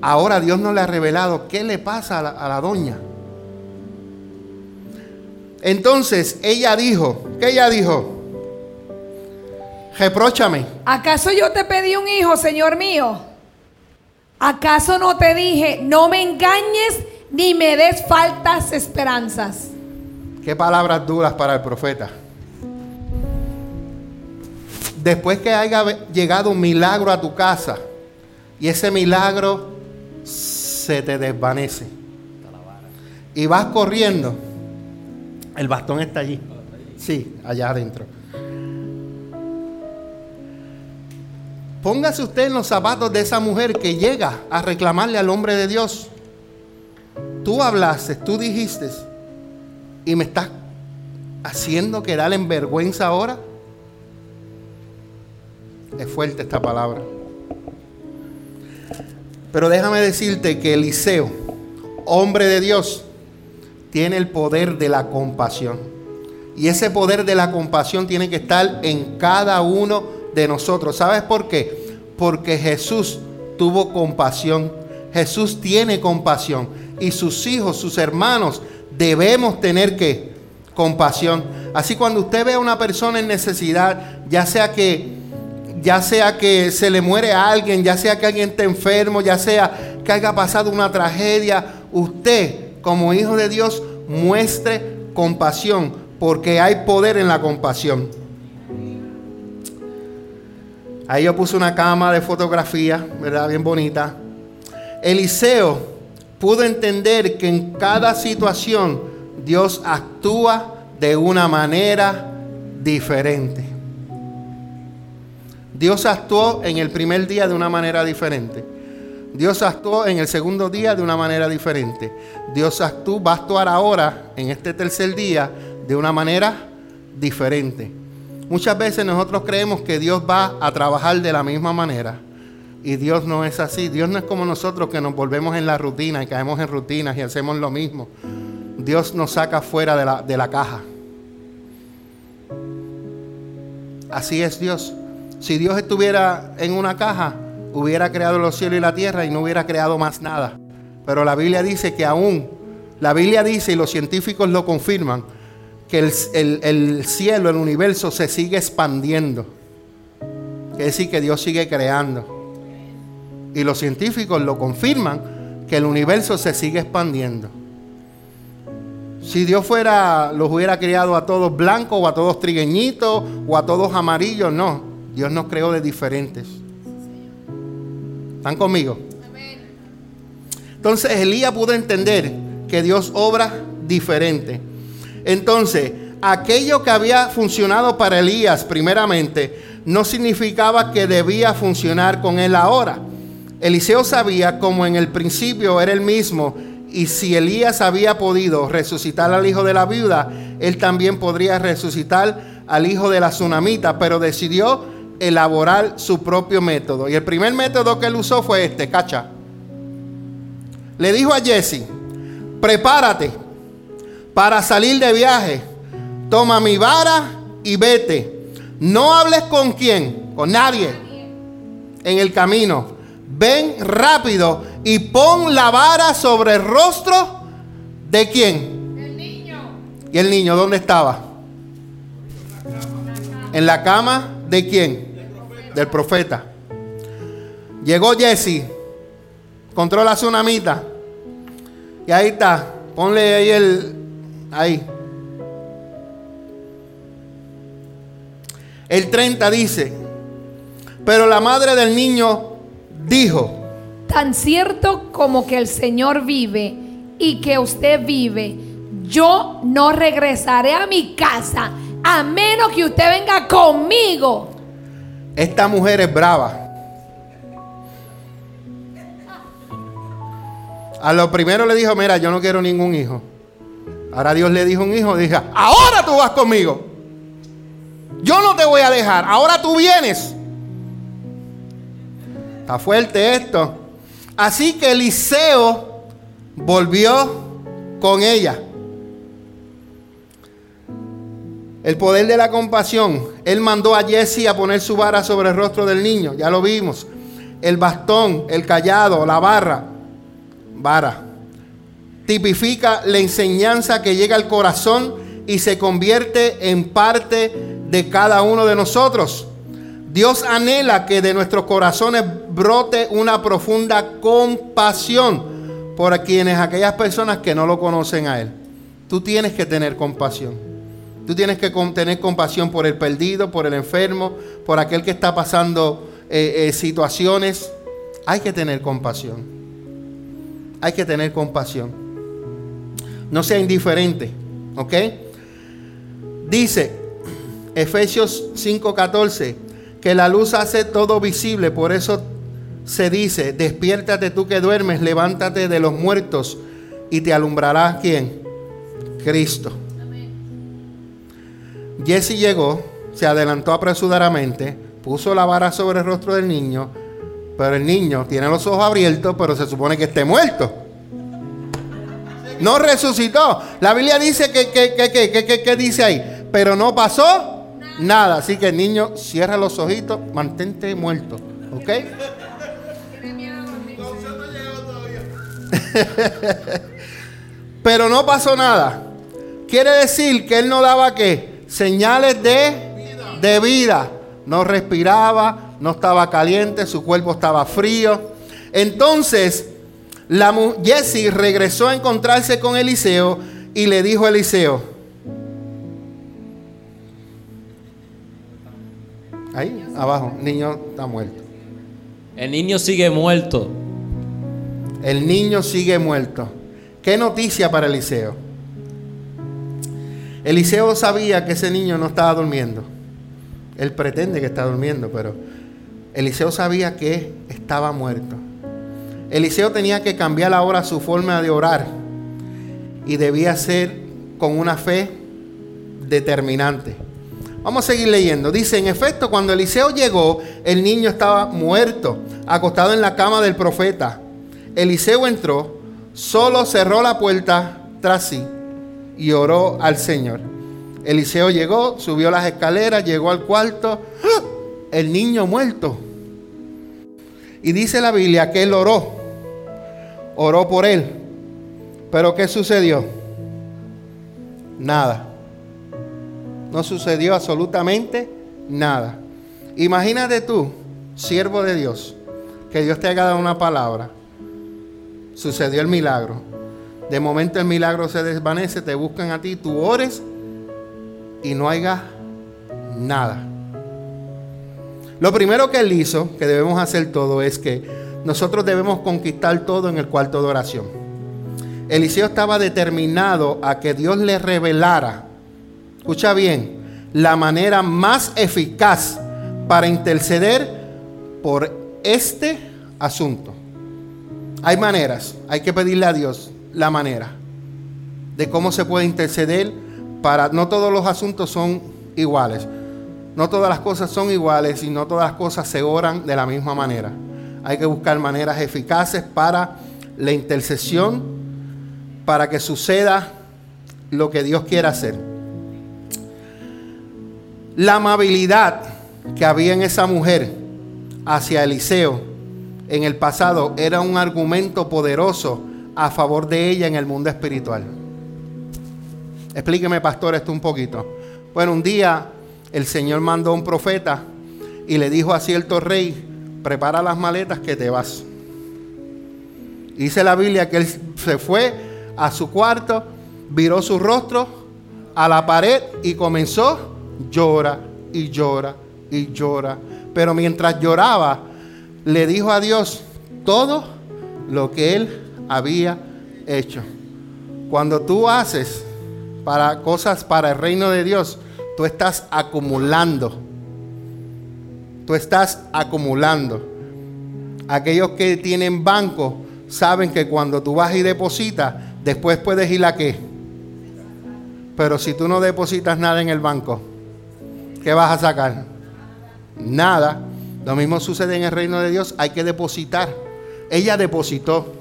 Ahora Dios no le ha revelado qué le pasa a la, a la doña. Entonces ella dijo, ¿qué ella dijo? Repróchame. ¿Acaso yo te pedí un hijo, Señor mío? ¿Acaso no te dije, no me engañes ni me des faltas esperanzas? Qué palabras duras para el profeta. Después que haya llegado un milagro a tu casa y ese milagro se te desvanece y vas corriendo, el bastón está allí. Sí, allá adentro. Póngase usted en los zapatos de esa mujer que llega a reclamarle al hombre de Dios. Tú hablaste, tú dijiste, y me estás haciendo quedar en vergüenza ahora. Es fuerte esta palabra. Pero déjame decirte que Eliseo, hombre de Dios, tiene el poder de la compasión. Y ese poder de la compasión tiene que estar en cada uno de nosotros. ¿Sabes por qué? Porque Jesús tuvo compasión. Jesús tiene compasión. Y sus hijos, sus hermanos, debemos tener que compasión. Así cuando usted ve a una persona en necesidad, ya sea que ya sea que se le muere a alguien, ya sea que alguien esté enfermo, ya sea que haya pasado una tragedia, usted como hijo de Dios muestre compasión, porque hay poder en la compasión. Ahí yo puse una cama de fotografía, ¿verdad? Bien bonita. Eliseo pudo entender que en cada situación Dios actúa de una manera diferente. Dios actuó en el primer día de una manera diferente. Dios actuó en el segundo día de una manera diferente. Dios actuó, va a actuar ahora, en este tercer día, de una manera diferente. Muchas veces nosotros creemos que Dios va a trabajar de la misma manera. Y Dios no es así. Dios no es como nosotros que nos volvemos en la rutina y caemos en rutinas y hacemos lo mismo. Dios nos saca fuera de la, de la caja. Así es Dios. Si Dios estuviera en una caja, hubiera creado los cielos y la tierra y no hubiera creado más nada. Pero la Biblia dice que aún, la Biblia dice y los científicos lo confirman, que el, el- el cielo, el universo se sigue expandiendo. Quiere decir que Dios sigue creando. Y los científicos lo confirman, que el universo se sigue expandiendo. Si Dios fuera, los hubiera creado a todos blancos o a todos trigueñitos o a todos amarillos, no. Dios nos creó de diferentes. ¿Están conmigo? Entonces Elías pudo entender que Dios obra diferente. Entonces, aquello que había funcionado para Elías primeramente no significaba que debía funcionar con él ahora. Eliseo sabía como en el principio era el mismo y si Elías había podido resucitar al hijo de la viuda, él también podría resucitar al hijo de la tsunamita, pero decidió elaborar su propio método. Y el primer método que él usó fue este, cacha. Le dijo a Jesse, prepárate para salir de viaje. Toma mi vara y vete. No hables con quién, con nadie en el camino. Ven rápido y pon la vara sobre el rostro de quién. ¿Y el niño dónde estaba? En la cama de quién? Del profeta. Llegó Jesse, encontró la tsunamita. Y ahí está. Ponle ahí el. Ahí. El 30 dice. Pero la madre del niño dijo. Tan cierto como que el Señor vive y que usted vive, yo no regresaré a mi casa a menos que usted venga conmigo. Esta mujer es brava. A lo primero le dijo, mira, yo no quiero ningún hijo. Ahora Dios le dijo un hijo, dije, ahora tú vas conmigo. Yo no te voy a dejar, ahora tú vienes. Está fuerte esto. Así que Eliseo volvió con ella. El poder de la compasión. Él mandó a Jesse a poner su vara sobre el rostro del niño. Ya lo vimos. El bastón, el callado, la barra. Vara. Tipifica la enseñanza que llega al corazón y se convierte en parte de cada uno de nosotros. Dios anhela que de nuestros corazones brote una profunda compasión por quienes, aquellas personas que no lo conocen a Él. Tú tienes que tener compasión. Tú tienes que tener compasión por el perdido, por el enfermo, por aquel que está pasando eh, eh, situaciones. Hay que tener compasión. Hay que tener compasión. No sea indiferente. ¿Ok? Dice Efesios 5:14 que la luz hace todo visible. Por eso se dice, despiértate tú que duermes, levántate de los muertos y te alumbrará quién? Cristo. Jesse llegó, se adelantó apresuradamente, puso la vara sobre el rostro del niño, pero el niño tiene los ojos abiertos, pero se supone que esté muerto. No resucitó. La Biblia dice que, que, que, que, que- dice ahí, pero no pasó nada. Así que niño cierra los ojitos, mantente muerto. ¿Ok? pero no pasó nada. Quiere decir que él no daba qué? Señales de, de vida. No respiraba, no estaba caliente, su cuerpo estaba frío. Entonces, la Jessie regresó a encontrarse con Eliseo y le dijo a Eliseo, ahí abajo, niño está muerto. El niño sigue muerto. El niño sigue muerto. ¿Qué noticia para Eliseo? Eliseo sabía que ese niño no estaba durmiendo. Él pretende que está durmiendo, pero Eliseo sabía que estaba muerto. Eliseo tenía que cambiar ahora su forma de orar y debía ser con una fe determinante. Vamos a seguir leyendo. Dice, en efecto, cuando Eliseo llegó, el niño estaba muerto, acostado en la cama del profeta. Eliseo entró, solo cerró la puerta tras sí y oró al Señor. Eliseo llegó, subió las escaleras, llegó al cuarto, ¡Ah! el niño muerto. Y dice la Biblia que él oró, oró por él. Pero ¿qué sucedió? Nada. No sucedió absolutamente nada. Imagínate tú, siervo de Dios, que Dios te haya dado una palabra. Sucedió el milagro. De momento el milagro se desvanece, te buscan a ti, tú ores y no haya nada. Lo primero que él hizo, que debemos hacer todo, es que nosotros debemos conquistar todo en el cuarto de oración. Eliseo estaba determinado a que Dios le revelara, escucha bien, la manera más eficaz para interceder por este asunto. Hay maneras, hay que pedirle a Dios la manera de cómo se puede interceder para, no todos los asuntos son iguales, no todas las cosas son iguales y no todas las cosas se oran de la misma manera. Hay que buscar maneras eficaces para la intercesión, para que suceda lo que Dios quiera hacer. La amabilidad que había en esa mujer hacia Eliseo en el pasado era un argumento poderoso a favor de ella en el mundo espiritual. Explíqueme, pastor, esto un poquito. Bueno, un día el Señor mandó a un profeta y le dijo a cierto rey, prepara las maletas que te vas. Dice la Biblia que él se fue a su cuarto, viró su rostro a la pared y comenzó llora y llora y llora. Pero mientras lloraba, le dijo a Dios todo lo que él había hecho. Cuando tú haces para cosas para el reino de Dios, tú estás acumulando. Tú estás acumulando. Aquellos que tienen banco saben que cuando tú vas y depositas, después puedes ir a qué. Pero si tú no depositas nada en el banco, ¿qué vas a sacar? Nada. Lo mismo sucede en el reino de Dios, hay que depositar. Ella depositó.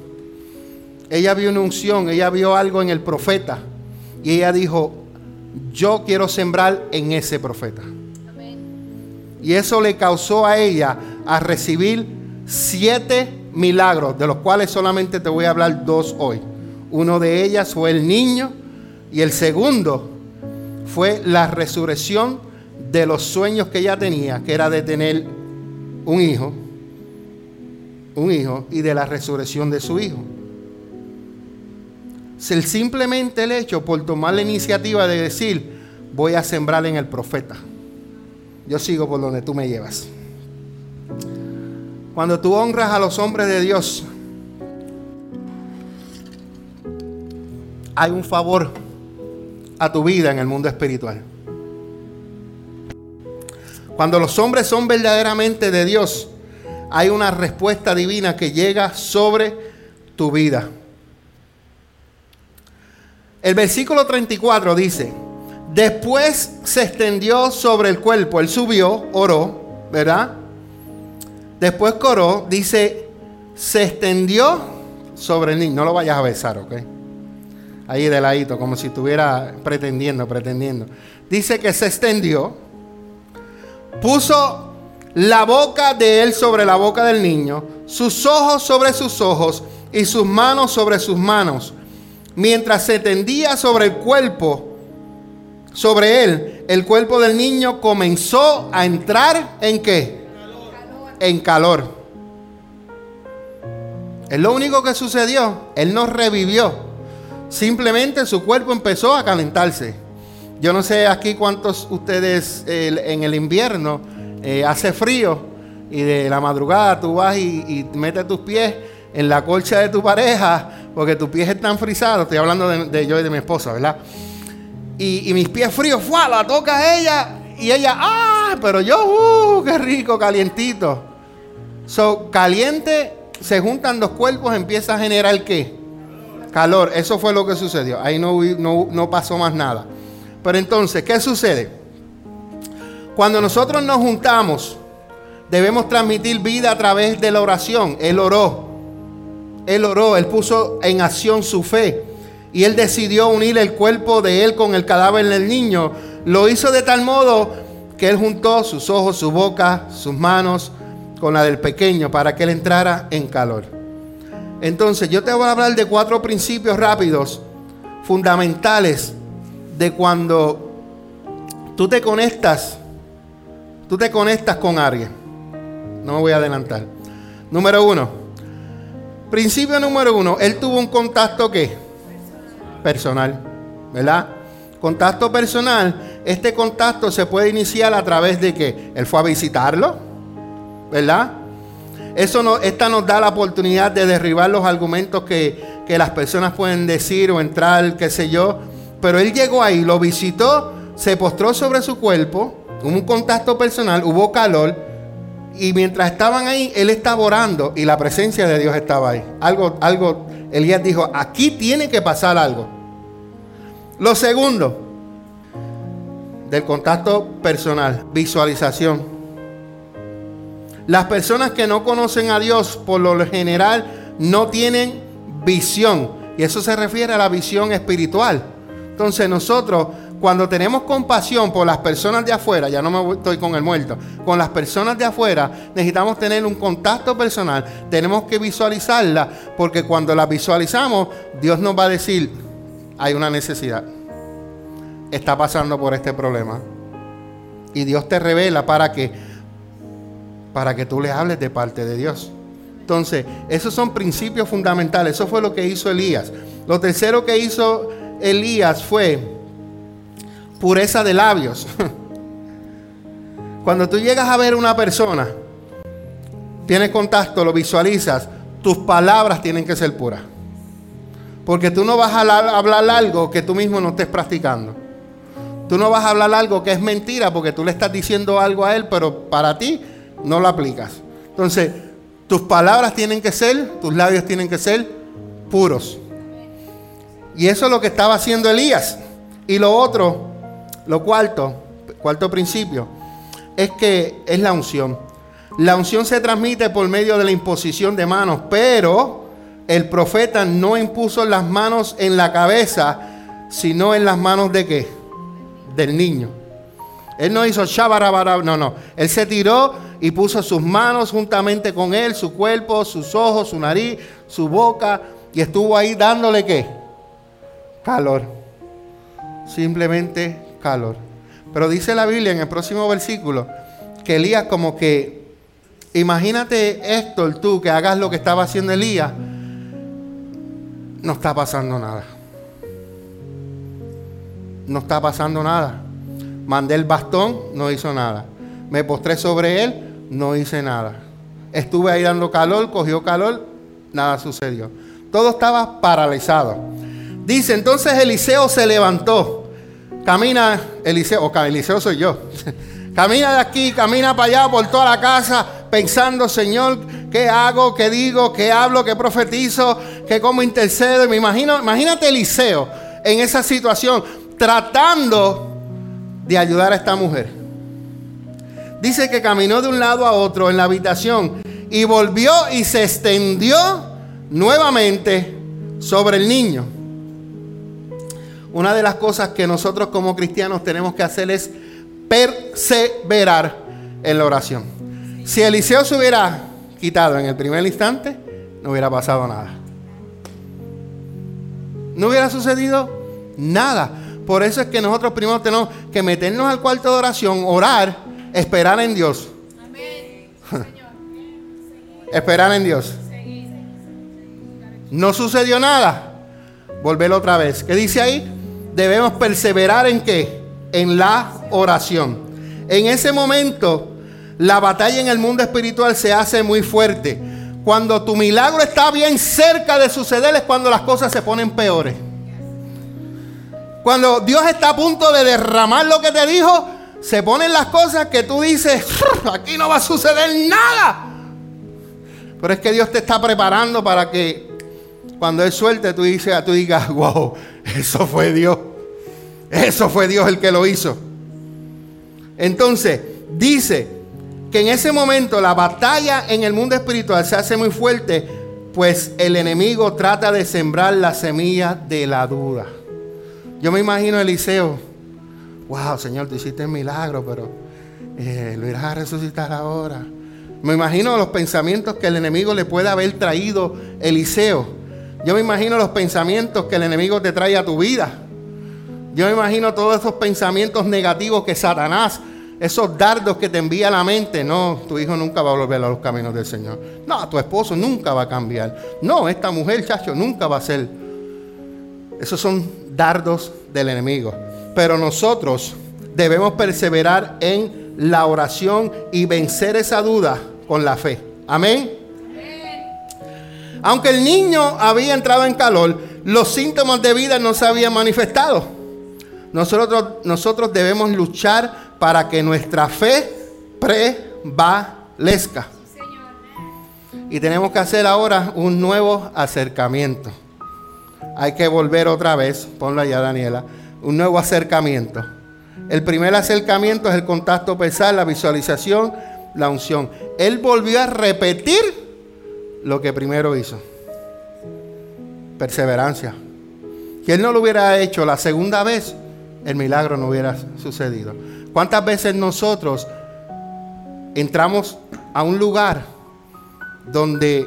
Ella vio una unción, ella vio algo en el profeta. Y ella dijo, yo quiero sembrar en ese profeta. Y eso le causó a ella a recibir siete milagros, de los cuales solamente te voy a hablar dos hoy. Uno de ellas fue el niño y el segundo fue la resurrección de los sueños que ella tenía, que era de tener un hijo, un hijo, y de la resurrección de su hijo. Simplemente el hecho por tomar la iniciativa de decir, voy a sembrar en el profeta. Yo sigo por donde tú me llevas. Cuando tú honras a los hombres de Dios, hay un favor a tu vida en el mundo espiritual. Cuando los hombres son verdaderamente de Dios, hay una respuesta divina que llega sobre tu vida. El versículo 34 dice, después se extendió sobre el cuerpo, él subió, oró, ¿verdad? Después coró, dice, se extendió sobre el niño, no lo vayas a besar, ¿ok? Ahí de ladito, como si estuviera pretendiendo, pretendiendo. Dice que se extendió, puso la boca de él sobre la boca del niño, sus ojos sobre sus ojos y sus manos sobre sus manos mientras se tendía sobre el cuerpo, sobre él, el cuerpo del niño comenzó a entrar en qué? En calor. Es lo único que sucedió. Él no revivió. Simplemente su cuerpo empezó a calentarse. Yo no sé aquí cuántos ustedes en el invierno eh, hace frío y de la madrugada tú vas y, y metes tus pies en la colcha de tu pareja porque tus pies están frisados. Estoy hablando de, yo y de mi esposa, ¿verdad? Y, mis pies fríos, ¡fua! La toca a ella y ella, ¡ah! Pero yo, ¡uh! ¡Qué rico, calientito! So, caliente, se juntan dos cuerpos, empieza a generar qué? Calor. Eso fue lo que sucedió. Ahí no, no, no pasó más nada. Pero entonces, ¿qué sucede? Cuando nosotros nos juntamos, debemos transmitir vida a través de la oración. Él oró. Él oró, él puso en acción su fe. Y él decidió unir el cuerpo de él con el cadáver del niño. Lo hizo de tal modo que él juntó sus ojos, su boca, sus manos con la del pequeño para que él entrara en calor. Entonces yo te voy a hablar de cuatro principios rápidos, fundamentales, de cuando tú te conectas, tú te conectas con alguien. No me voy a adelantar. Número uno, Principio número uno, él tuvo un contacto ¿qué? Personal, ¿verdad? Contacto personal, este contacto se puede iniciar a través de que él fue a visitarlo, ¿verdad? Eso no, esta nos da la oportunidad de derribar los argumentos que, que las personas pueden decir o entrar, qué sé yo. Pero él llegó ahí, lo visitó, se postró sobre su cuerpo, hubo un contacto personal, hubo calor, y mientras estaban ahí, él estaba orando y la presencia de Dios estaba ahí. Algo, algo, Elías dijo, aquí tiene que pasar algo. Lo segundo, del contacto personal, visualización. Las personas que no conocen a Dios, por lo general, no tienen visión. Y eso se refiere a la visión espiritual. Entonces nosotros cuando tenemos compasión por las personas de afuera, ya no me estoy con el muerto, con las personas de afuera, necesitamos tener un contacto personal, tenemos que visualizarla, porque cuando la visualizamos, Dios nos va a decir, hay una necesidad, está pasando por este problema. Y Dios te revela para que, para que tú le hables de parte de Dios. Entonces, esos son principios fundamentales. Eso fue lo que hizo Elías. Lo tercero que hizo Elías fue pureza de labios. Cuando tú llegas a ver una persona, tienes contacto, lo visualizas, tus palabras tienen que ser puras. Porque tú no vas a hablar algo que tú mismo no estés practicando. Tú no vas a hablar algo que es mentira porque tú le estás diciendo algo a él, pero para ti no lo aplicas. Entonces, tus palabras tienen que ser, tus labios tienen que ser puros. Y eso es lo que estaba haciendo Elías. Y lo otro lo cuarto, cuarto principio, es que es la unción. La unción se transmite por medio de la imposición de manos, pero el profeta no impuso las manos en la cabeza, sino en las manos de qué? Del niño. Él no hizo shabarabara, no, no. Él se tiró y puso sus manos juntamente con él, su cuerpo, sus ojos, su nariz, su boca, y estuvo ahí dándole qué? Calor. Simplemente calor. Pero dice la Biblia en el próximo versículo que Elías como que, imagínate esto, tú que hagas lo que estaba haciendo Elías, no está pasando nada. No está pasando nada. Mandé el bastón, no hizo nada. Me postré sobre él, no hice nada. Estuve ahí dando calor, cogió calor, nada sucedió. Todo estaba paralizado. Dice, entonces Eliseo se levantó. Camina, Eliseo, o Eliseo soy yo. camina de aquí, camina para allá por toda la casa, pensando, Señor, ¿qué hago? ¿Qué digo? ¿Qué hablo? ¿Qué profetizo? ¿Qué cómo intercedo? Me imagino, imagínate Eliseo en esa situación, tratando de ayudar a esta mujer. Dice que caminó de un lado a otro en la habitación y volvió y se extendió nuevamente sobre el niño. Una de las cosas que nosotros como cristianos tenemos que hacer es perseverar en la oración. Si Eliseo se hubiera quitado en el primer instante, no hubiera pasado nada. No hubiera sucedido nada. Por eso es que nosotros primero tenemos que meternos al cuarto de oración, orar, esperar en Dios. esperar en Dios. No sucedió nada. Volver otra vez. ¿Qué dice ahí? Debemos perseverar en qué? En la oración. En ese momento, la batalla en el mundo espiritual se hace muy fuerte. Cuando tu milagro está bien cerca de suceder es cuando las cosas se ponen peores. Cuando Dios está a punto de derramar lo que te dijo, se ponen las cosas que tú dices, aquí no va a suceder nada. Pero es que Dios te está preparando para que cuando Él suelte, tú, dices, tú digas, wow, eso fue Dios. Eso fue Dios el que lo hizo. Entonces, dice que en ese momento la batalla en el mundo espiritual se hace muy fuerte, pues el enemigo trata de sembrar la semilla de la duda. Yo me imagino a Eliseo, wow, Señor, tú hiciste un milagro, pero eh, lo irás a resucitar ahora. Me imagino los pensamientos que el enemigo le puede haber traído Eliseo. Yo me imagino los pensamientos que el enemigo te trae a tu vida. Yo me imagino todos esos pensamientos negativos que Satanás, esos dardos que te envía a la mente. No, tu hijo nunca va a volver a los caminos del Señor. No, tu esposo nunca va a cambiar. No, esta mujer, chacho, nunca va a ser. Esos son dardos del enemigo. Pero nosotros debemos perseverar en la oración y vencer esa duda con la fe. Amén. Aunque el niño había entrado en calor, los síntomas de vida no se habían manifestado. Nosotros, nosotros debemos luchar para que nuestra fe prevalezca. Y tenemos que hacer ahora un nuevo acercamiento. Hay que volver otra vez, ponlo allá Daniela, un nuevo acercamiento. El primer acercamiento es el contacto pesar, la visualización, la unción. Él volvió a repetir lo que primero hizo. Perseverancia. Si él no lo hubiera hecho la segunda vez, el milagro no hubiera sucedido. ¿Cuántas veces nosotros entramos a un lugar donde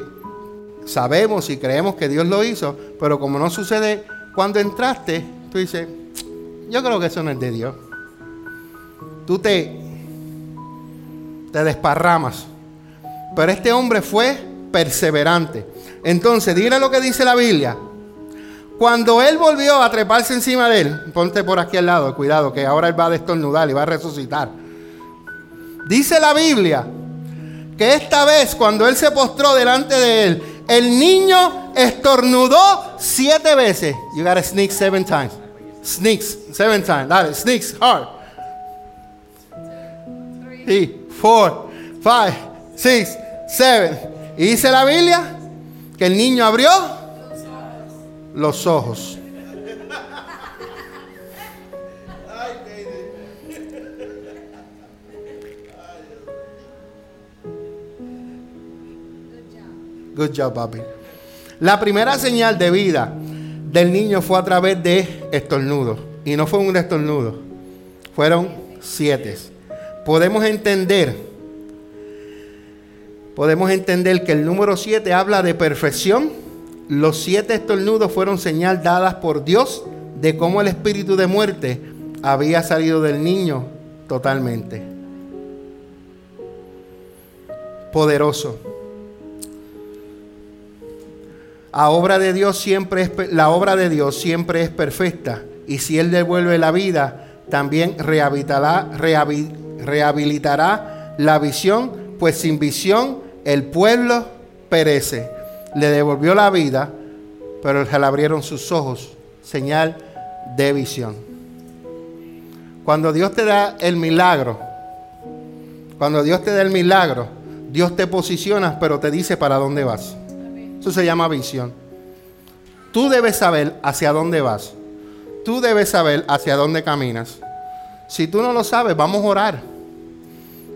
sabemos y creemos que Dios lo hizo, pero como no sucede cuando entraste, tú dices, yo creo que eso no es de Dios. Tú te, te desparramas. Pero este hombre fue perseverante. Entonces, dile lo que dice la Biblia. Cuando él volvió a treparse encima de él, ponte por aquí al lado, cuidado, que ahora él va a destornudar y va a resucitar. Dice la Biblia que esta vez, cuando él se postró delante de él, el niño estornudó siete veces. You gotta sneak seven times. Sneaks seven times. Dale, sneaks hard. Three, four, five, six, seven. Y dice la Biblia que el niño abrió los ojos. Good job, papi. La primera señal de vida del niño fue a través de estornudos. Y no fue un estornudo. Fueron siete. Podemos entender podemos entender que el número 7 habla de perfección. Los siete estornudos fueron señal dadas por Dios de cómo el espíritu de muerte había salido del niño totalmente. Poderoso. La obra de Dios siempre es, perfecta y si Él devuelve la vida, también rehabilitará la visión, pues sin visión el pueblo perece. Le devolvió la vida, pero se le abrieron sus ojos, señal de visión. Cuando Dios te da el milagro, cuando Dios te da el milagro, Dios te posiciona, pero te dice para dónde vas. Eso se llama visión. Tú debes saber hacia dónde vas. Tú debes saber hacia dónde caminas. Si tú no lo sabes, vamos a orar.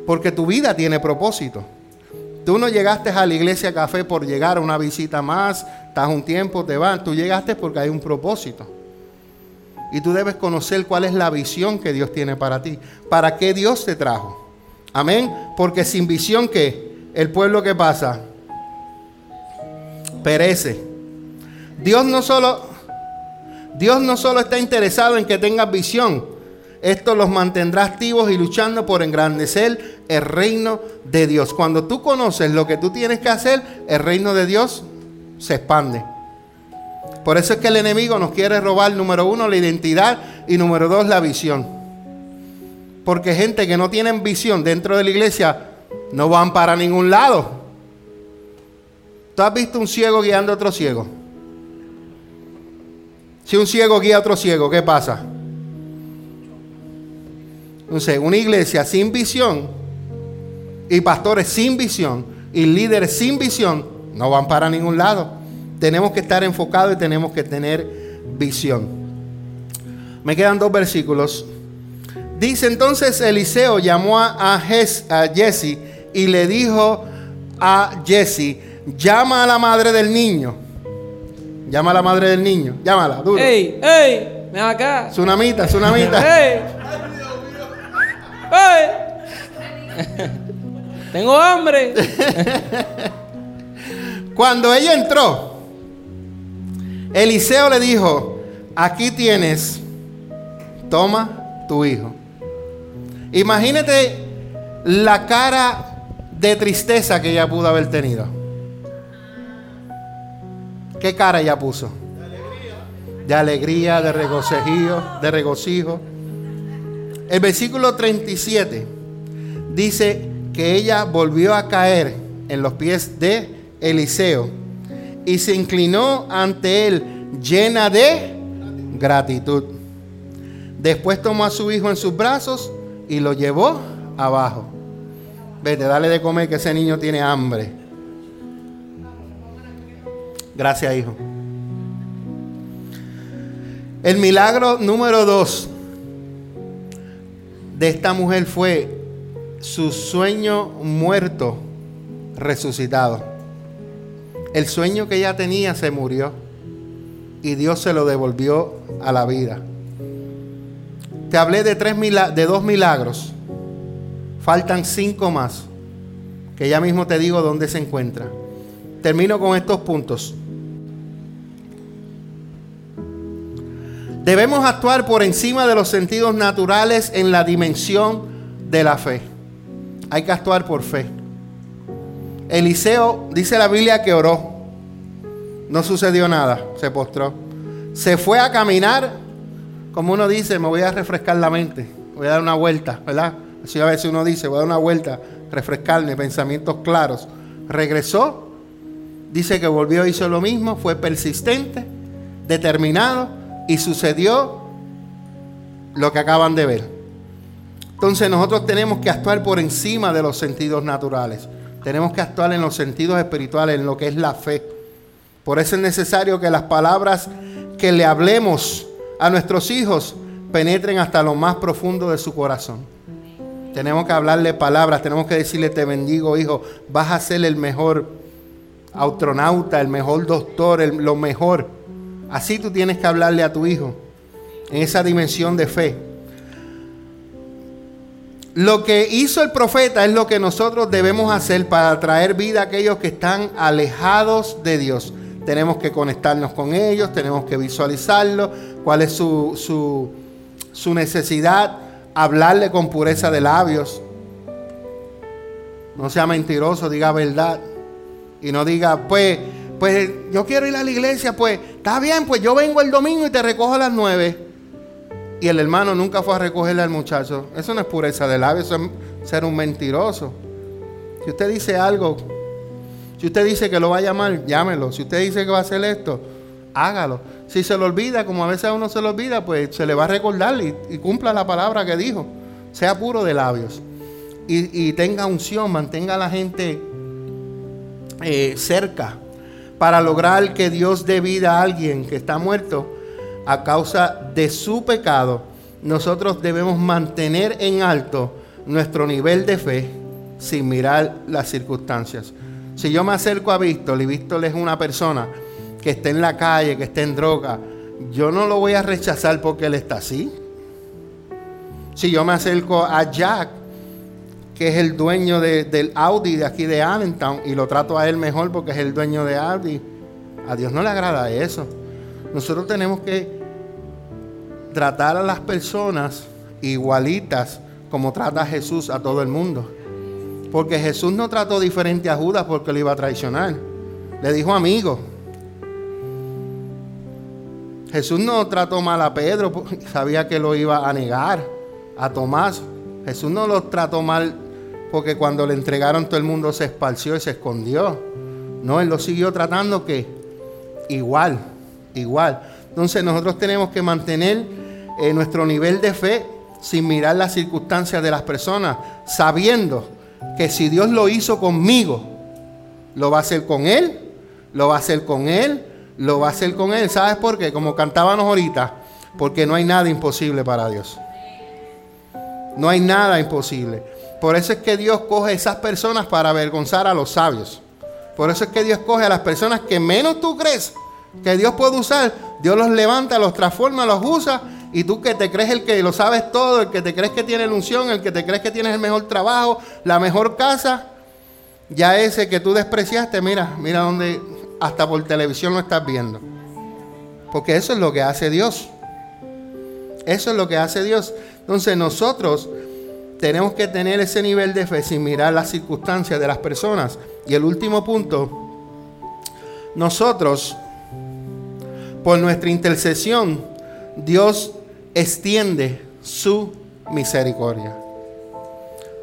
Porque tu vida tiene propósito. Tú no llegaste a la iglesia café por llegar a una visita más, estás un tiempo, te van. Tú llegaste porque hay un propósito. Y tú debes conocer cuál es la visión que Dios tiene para ti. ¿Para qué Dios te trajo? Amén. Porque sin visión, ¿qué? El pueblo que pasa perece. Dios no solo Dios no solo está interesado en que tengas visión, esto los mantendrá activos y luchando por engrandecer el reino de Dios. Cuando tú conoces lo que tú tienes que hacer, el reino de Dios se expande. Por eso es que el enemigo nos quiere robar, número uno, la identidad y número dos, la visión. Porque gente que no tiene visión dentro de la iglesia no van para ningún lado. ¿Tú has visto un ciego guiando a otro ciego? Si un ciego guía a otro ciego, ¿qué pasa? Entonces, una iglesia sin visión y pastores sin visión y líderes sin visión no van para ningún lado. Tenemos que estar enfocados y tenemos que tener visión. Me quedan dos versículos. Dice entonces Eliseo llamó a, a Jesse y le dijo a Jesse, llama a la madre del niño. Llama a la madre del niño. Llámala, duro. ¡Ey! ¡Ey! Ven acá. Tsunamita, tsunamita. ¡Ey! ¡Ey! Tengo hambre. Cuando ella entró, Eliseo le dijo, aquí tienes, toma tu hijo. Imagínate la cara de tristeza que ella pudo haber tenido. ¿Qué cara ella puso? De alegría, de regocijo, de regocijo. El versículo 37 dice que ella volvió a caer en los pies de Eliseo y se inclinó ante él llena de gratitud. Después tomó a su hijo en sus brazos y lo llevó abajo. Vete, dale de comer que ese niño tiene hambre. Gracias, hijo. El milagro número dos de esta mujer fue su sueño muerto resucitado. El sueño que ella tenía se murió y Dios se lo devolvió a la vida. Te hablé de, tres de dos milagros. Faltan cinco más. Que ya mismo te digo dónde se encuentra. Termino con estos puntos. Debemos actuar por encima de los sentidos naturales en la dimensión de la fe. Hay que actuar por fe. Eliseo dice la Biblia que oró. No sucedió nada, se postró. Se fue a caminar, como uno dice, me voy a refrescar la mente, voy a dar una vuelta, ¿verdad? Así a veces uno dice, voy a dar una vuelta, refrescarme, pensamientos claros. Regresó, dice que volvió, hizo lo mismo, fue persistente, determinado y sucedió lo que acaban de ver. Entonces nosotros tenemos que actuar por encima de los sentidos naturales. Tenemos que actuar en los sentidos espirituales, en lo que es la fe. Por eso es necesario que las palabras que le hablemos a nuestros hijos penetren hasta lo más profundo de su corazón. Tenemos que hablarle palabras, tenemos que decirle, te bendigo hijo, vas a ser el mejor astronauta, el mejor doctor, lo mejor. Así tú tienes que hablarle a tu hijo en esa dimensión de fe. Lo que hizo el profeta es lo que nosotros debemos hacer para traer vida a aquellos que están alejados de Dios. Tenemos que conectarnos con ellos, tenemos que visualizarlo, cuál es su, su, su necesidad, hablarle con pureza de labios. No sea mentiroso, diga verdad. Y no diga, pues, pues yo quiero ir a la iglesia, pues está bien, pues yo vengo el domingo y te recojo a las nueve. Y el hermano nunca fue a recogerle al muchacho. Eso no es pureza de labios, eso es ser un mentiroso. Si usted dice algo, si usted dice que lo va a llamar, llámelo. Si usted dice que va a hacer esto, hágalo. Si se lo olvida, como a veces a uno se lo olvida, pues se le va a recordar y, cumpla la palabra que dijo. Sea puro de labios. Y, tenga unción, mantenga a la gente eh, cerca para lograr que Dios dé vida a alguien que está muerto a causa de su pecado. Nosotros debemos mantener en alto nuestro nivel de fe sin mirar las circunstancias. Si yo me acerco a Víctor y Víctor es una persona que está en la calle, que está en droga, yo no lo voy a rechazar porque él está así. Si yo me acerco a Jack, que es el dueño del Audi de aquí de Allentown, y lo trato a él mejor porque es el dueño de Audi, a Dios no le agrada eso. Nosotros tenemos que tratar a las personas igualitas como trata Jesús a todo el mundo. Porque Jesús no trató diferente a Judas porque lo iba a traicionar. Le dijo amigo. Jesús no trató mal a Pedro, porque sabía que lo iba a negar. A Tomás. Jesús no lo trató mal porque cuando le entregaron todo el mundo se esparció y se escondió. No, él lo siguió tratando que igual, igual. Entonces nosotros tenemos que mantener eh, nuestro nivel de fe sin mirar las circunstancias de las personas, sabiendo que si Dios lo hizo conmigo, lo va a hacer con él, lo va a hacer con él, lo va a hacer con él. ¿Sabes por qué? Como cantábamos ahorita, porque no hay nada imposible para Dios. No hay nada imposible. Por eso es que Dios coge esas personas para avergonzar a los sabios. Por eso es que Dios coge a las personas que menos tú crees que Dios puede usar. Dios los levanta, los transforma, los usa y tú que te crees el que lo sabes todo, el que te crees que tiene la unción, el que te crees que tienes el mejor trabajo, la mejor casa, ya ese que tú despreciaste, mira, mira donde hasta por televisión lo estás viendo. Porque eso es lo que hace Dios. Eso es lo que hace Dios. Entonces nosotros tenemos que tener ese nivel de fe sin mirar las circunstancias de las personas. Y el último punto, nosotros, por nuestra intercesión, Dios extiende su misericordia.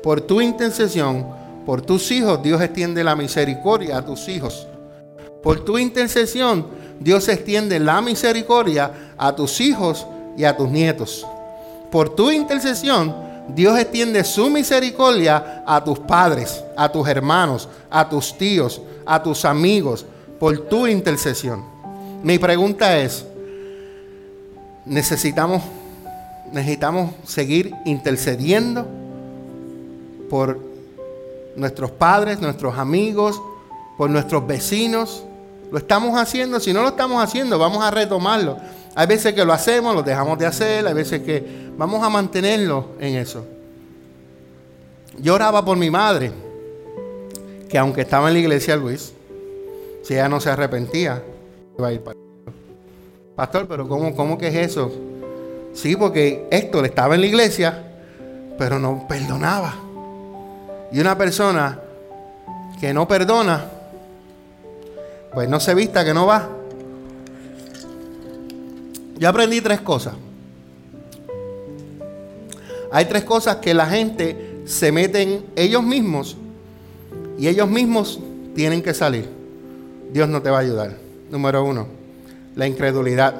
Por tu intercesión, por tus hijos, Dios extiende la misericordia a tus hijos. Por tu intercesión, Dios extiende la misericordia a tus hijos y a tus nietos. Por tu intercesión, Dios extiende su misericordia a tus padres, a tus hermanos, a tus tíos, a tus amigos, por tu intercesión. Mi pregunta es, necesitamos necesitamos seguir intercediendo por nuestros padres, nuestros amigos, por nuestros vecinos. Lo estamos haciendo, si no lo estamos haciendo, vamos a retomarlo. Hay veces que lo hacemos, lo dejamos de hacer, hay veces que vamos a mantenerlo en eso. Yo oraba por mi madre, que aunque estaba en la iglesia Luis, si ella no se arrepentía, iba a ir para Pastor, pero ¿cómo, cómo que es eso? Sí, porque Héctor estaba en la iglesia, pero no perdonaba. Y una persona que no perdona, pues no se vista que no va. Yo aprendí tres cosas. Hay tres cosas que la gente se meten ellos mismos y ellos mismos tienen que salir. Dios no te va a ayudar. Número uno, la incredulidad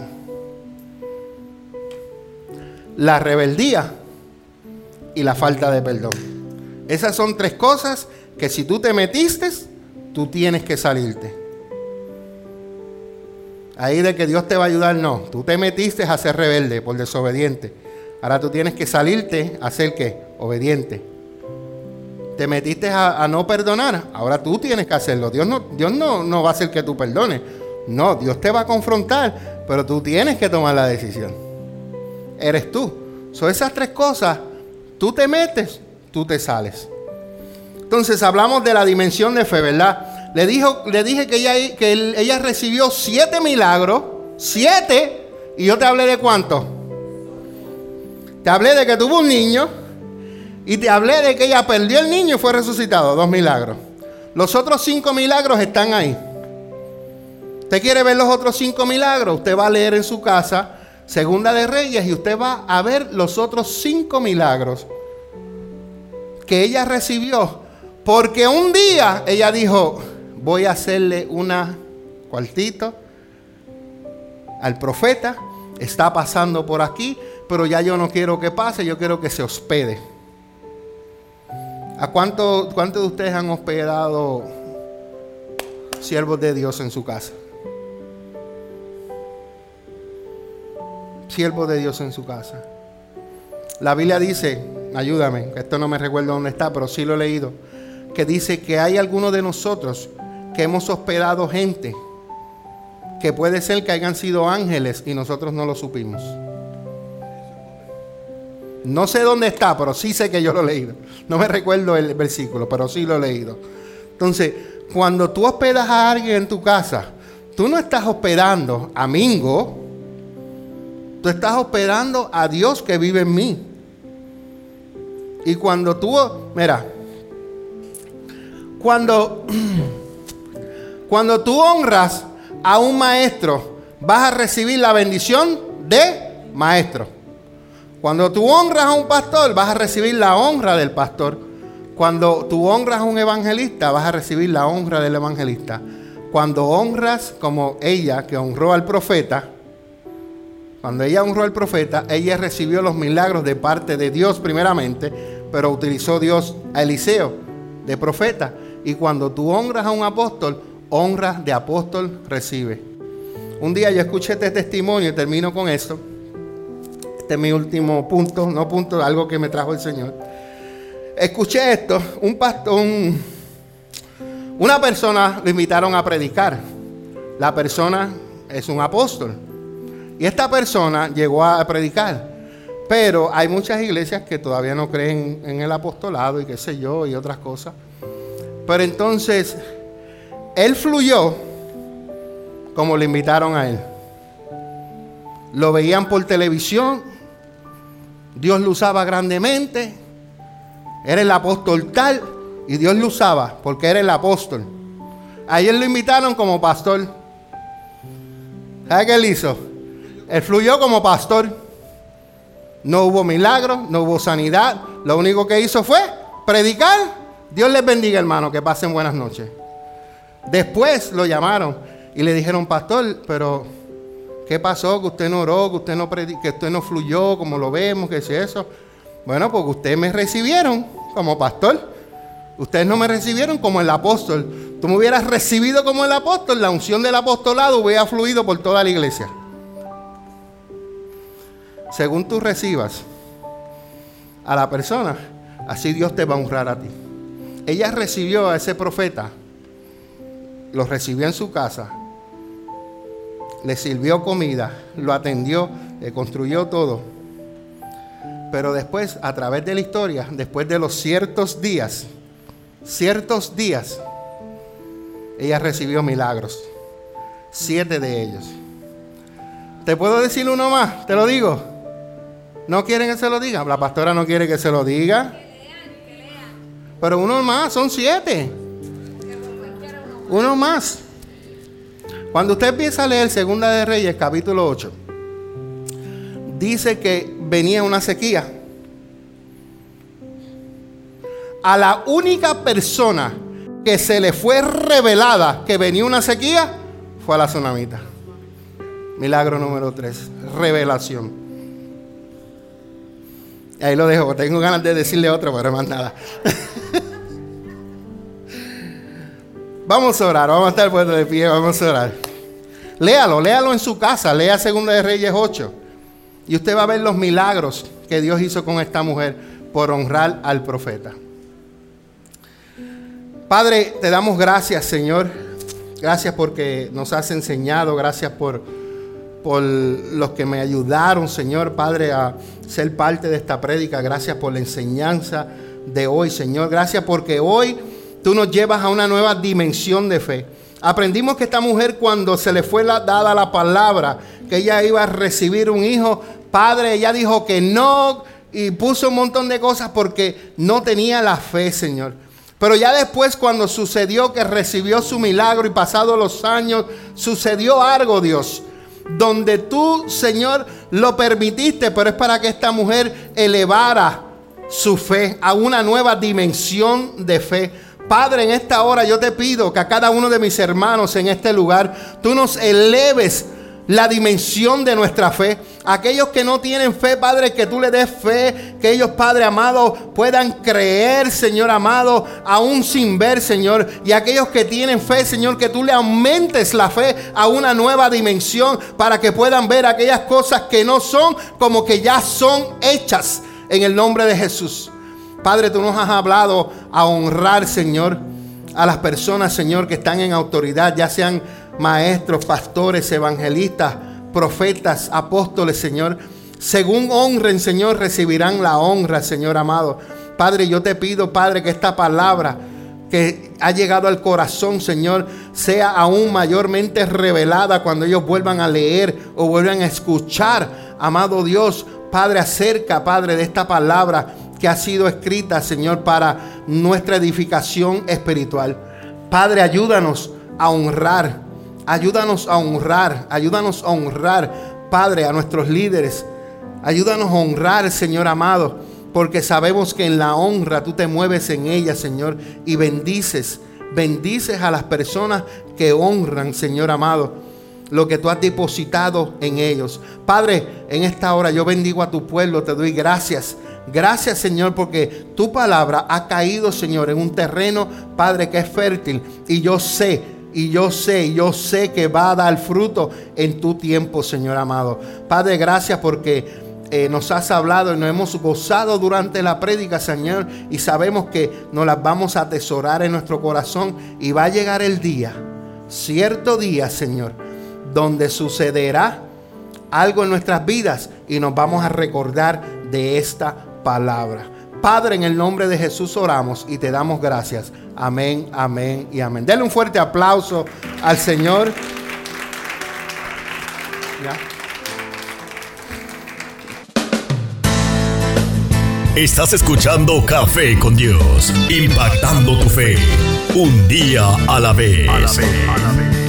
la rebeldía y la falta de perdón. Esas son tres cosas que si tú te metiste, tú tienes que salirte. Ahí de que Dios te va a ayudar, no. Tú te metiste a ser rebelde por desobediente. Ahora tú tienes que salirte a ser qué? Obediente. Te metiste a, no perdonar. Ahora tú tienes que hacerlo. Dios, no, Dios no, no va a hacer que tú perdones. No, Dios te va a confrontar, pero tú tienes que tomar la decisión eres tú. Son esas tres cosas, tú te metes, tú te sales. Entonces hablamos de la dimensión de fe, ¿verdad? Le, dijo, le dije que, ella, que ella recibió siete milagros, siete, y yo te hablé de cuánto. Te hablé de que tuvo un niño y te hablé de que ella perdió el niño y fue resucitado. Dos milagros. Los otros cinco milagros están ahí. ¿Usted quiere ver los otros cinco milagros? Usted va a leer en su casa Segunda de Reyes y usted va a ver los otros cinco milagros que ella recibió. Porque un día ella dijo, voy a hacerle una cuartito al profeta, está pasando por aquí, pero ya yo no quiero que pase, yo quiero que se hospede. ¿A cuántos cuánto de ustedes han hospedado siervos de Dios en su casa? Siervos de Dios en su casa. La Biblia dice, ayúdame, esto no me recuerdo dónde está, pero sí lo he leído, que dice que hay algunos de nosotros que hemos hospedado gente que puede ser que hayan sido ángeles y nosotros no lo supimos. No sé dónde está, pero sí sé que yo lo he leído. No me recuerdo el versículo, pero sí lo he leído. Entonces, cuando tú hospedas a alguien en tu casa, tú no estás hospedando a Mingo, tú estás hospedando a Dios que vive en mí. Y cuando tú, mira, cuando, cuando tú honras a un maestro, vas a recibir la bendición de maestro. Cuando tú honras a un pastor, vas a recibir la honra del pastor. Cuando tú honras a un evangelista, vas a recibir la honra del evangelista. Cuando honras como ella que honró al profeta, cuando ella honró al profeta, ella recibió los milagros de parte de Dios primeramente, pero utilizó Dios a Eliseo de profeta. Y cuando tú honras a un apóstol, honras de apóstol recibe. Un día yo escuché este testimonio y termino con esto. Este es mi último punto, no punto, algo que me trajo el Señor. Escuché esto, un pastor, una persona lo invitaron a predicar. La persona es un apóstol. Y esta persona llegó a predicar. Pero hay muchas iglesias que todavía no creen en el apostolado y qué sé yo y otras cosas. Pero entonces, él fluyó como le invitaron a él. Lo veían por televisión, Dios lo usaba grandemente. Era el apóstol tal y Dios lo usaba porque era el apóstol. Ayer lo invitaron como pastor. ¿Sabe qué él hizo? Él fluyó como pastor. No hubo milagro, no hubo sanidad. Lo único que hizo fue predicar. Dios les bendiga, hermano, que pasen buenas noches. Después lo llamaron y le dijeron, pastor, pero ¿Qué pasó? Que usted no oró, que usted no, que usted no fluyó como lo vemos, que es eso. Bueno, porque ustedes me recibieron como pastor. Ustedes no me recibieron como el apóstol. Tú me hubieras recibido como el apóstol, la unción del apostolado hubiera fluido por toda la iglesia. Según tú recibas a la persona, así Dios te va a honrar a ti. Ella recibió a ese profeta, lo recibió en su casa, le sirvió comida, lo atendió, le construyó todo. Pero después, a través de la historia, después de los ciertos días, ciertos días, ella recibió milagros. Siete de ellos. ¿Te puedo decir uno más? Te lo digo. ¿No quieren que se lo diga? La pastora no quiere que se lo diga. Pero uno más, son siete. Uno más. Cuando usted empieza a leer Segunda de Reyes, capítulo 8, dice que venía una sequía. A la única persona que se le fue revelada que venía una sequía fue a la tsunamita. Milagro número 3, revelación. Ahí lo dejo, tengo ganas de decirle otro, pero más nada. Vamos a orar, vamos a estar puestos de pie, vamos a orar. Léalo, léalo en su casa, lea Segunda de Reyes 8. Y usted va a ver los milagros que Dios hizo con esta mujer por honrar al profeta. Padre, te damos gracias, Señor. Gracias porque nos has enseñado, gracias por, por los que me ayudaron, Señor, Padre, a ser parte de esta prédica. Gracias por la enseñanza de hoy, Señor. Gracias porque hoy tú nos llevas a una nueva dimensión de fe. Aprendimos que esta mujer cuando se le fue dada la palabra, que ella iba a recibir un hijo, padre, ella dijo que no, y puso un montón de cosas porque no tenía la fe, Señor. Pero ya después cuando sucedió que recibió su milagro y pasados los años, sucedió algo, Dios. Donde tú, Señor, lo permitiste, pero es para que esta mujer elevara su fe a una nueva dimensión de fe. Padre, en esta hora yo te pido que a cada uno de mis hermanos en este lugar, tú nos eleves la dimensión de nuestra fe. Aquellos que no tienen fe, Padre, que tú le des fe, que ellos, Padre amado, puedan creer, Señor amado, aún sin ver, Señor. Y aquellos que tienen fe, Señor, que tú le aumentes la fe a una nueva dimensión para que puedan ver aquellas cosas que no son como que ya son hechas en el nombre de Jesús. Padre, tú nos has hablado a honrar, Señor, a las personas, Señor, que están en autoridad, ya sean maestros, pastores, evangelistas, profetas, apóstoles, Señor. Según honren, Señor, recibirán la honra, Señor amado. Padre, yo te pido, Padre, que esta palabra que ha llegado al corazón, Señor, sea aún mayormente revelada cuando ellos vuelvan a leer o vuelvan a escuchar, amado Dios, Padre, acerca, Padre, de esta palabra que ha sido escrita, Señor, para nuestra edificación espiritual. Padre, ayúdanos a honrar Ayúdanos a honrar, ayúdanos a honrar, Padre, a nuestros líderes. Ayúdanos a honrar, Señor amado, porque sabemos que en la honra tú te mueves en ella, Señor, y bendices, bendices a las personas que honran, Señor amado, lo que tú has depositado en ellos. Padre, en esta hora yo bendigo a tu pueblo, te doy gracias. Gracias Señor porque tu palabra ha caído Señor en un terreno, Padre, que es fértil. Y yo sé y yo sé, yo sé que va a dar fruto en tu tiempo, Señor amado. Padre, gracias porque eh, nos has hablado y nos hemos gozado durante la prédica, Señor, y sabemos que nos las vamos a atesorar en nuestro corazón y va a llegar el día, cierto día, Señor, donde sucederá algo en nuestras vidas y nos vamos a recordar de esta palabra. Padre, en el nombre de Jesús oramos y te damos gracias. Amén, amén y amén. Denle un fuerte aplauso al Señor. Estás escuchando Café con Dios, impactando tu fe, un día a la vez. A la vez.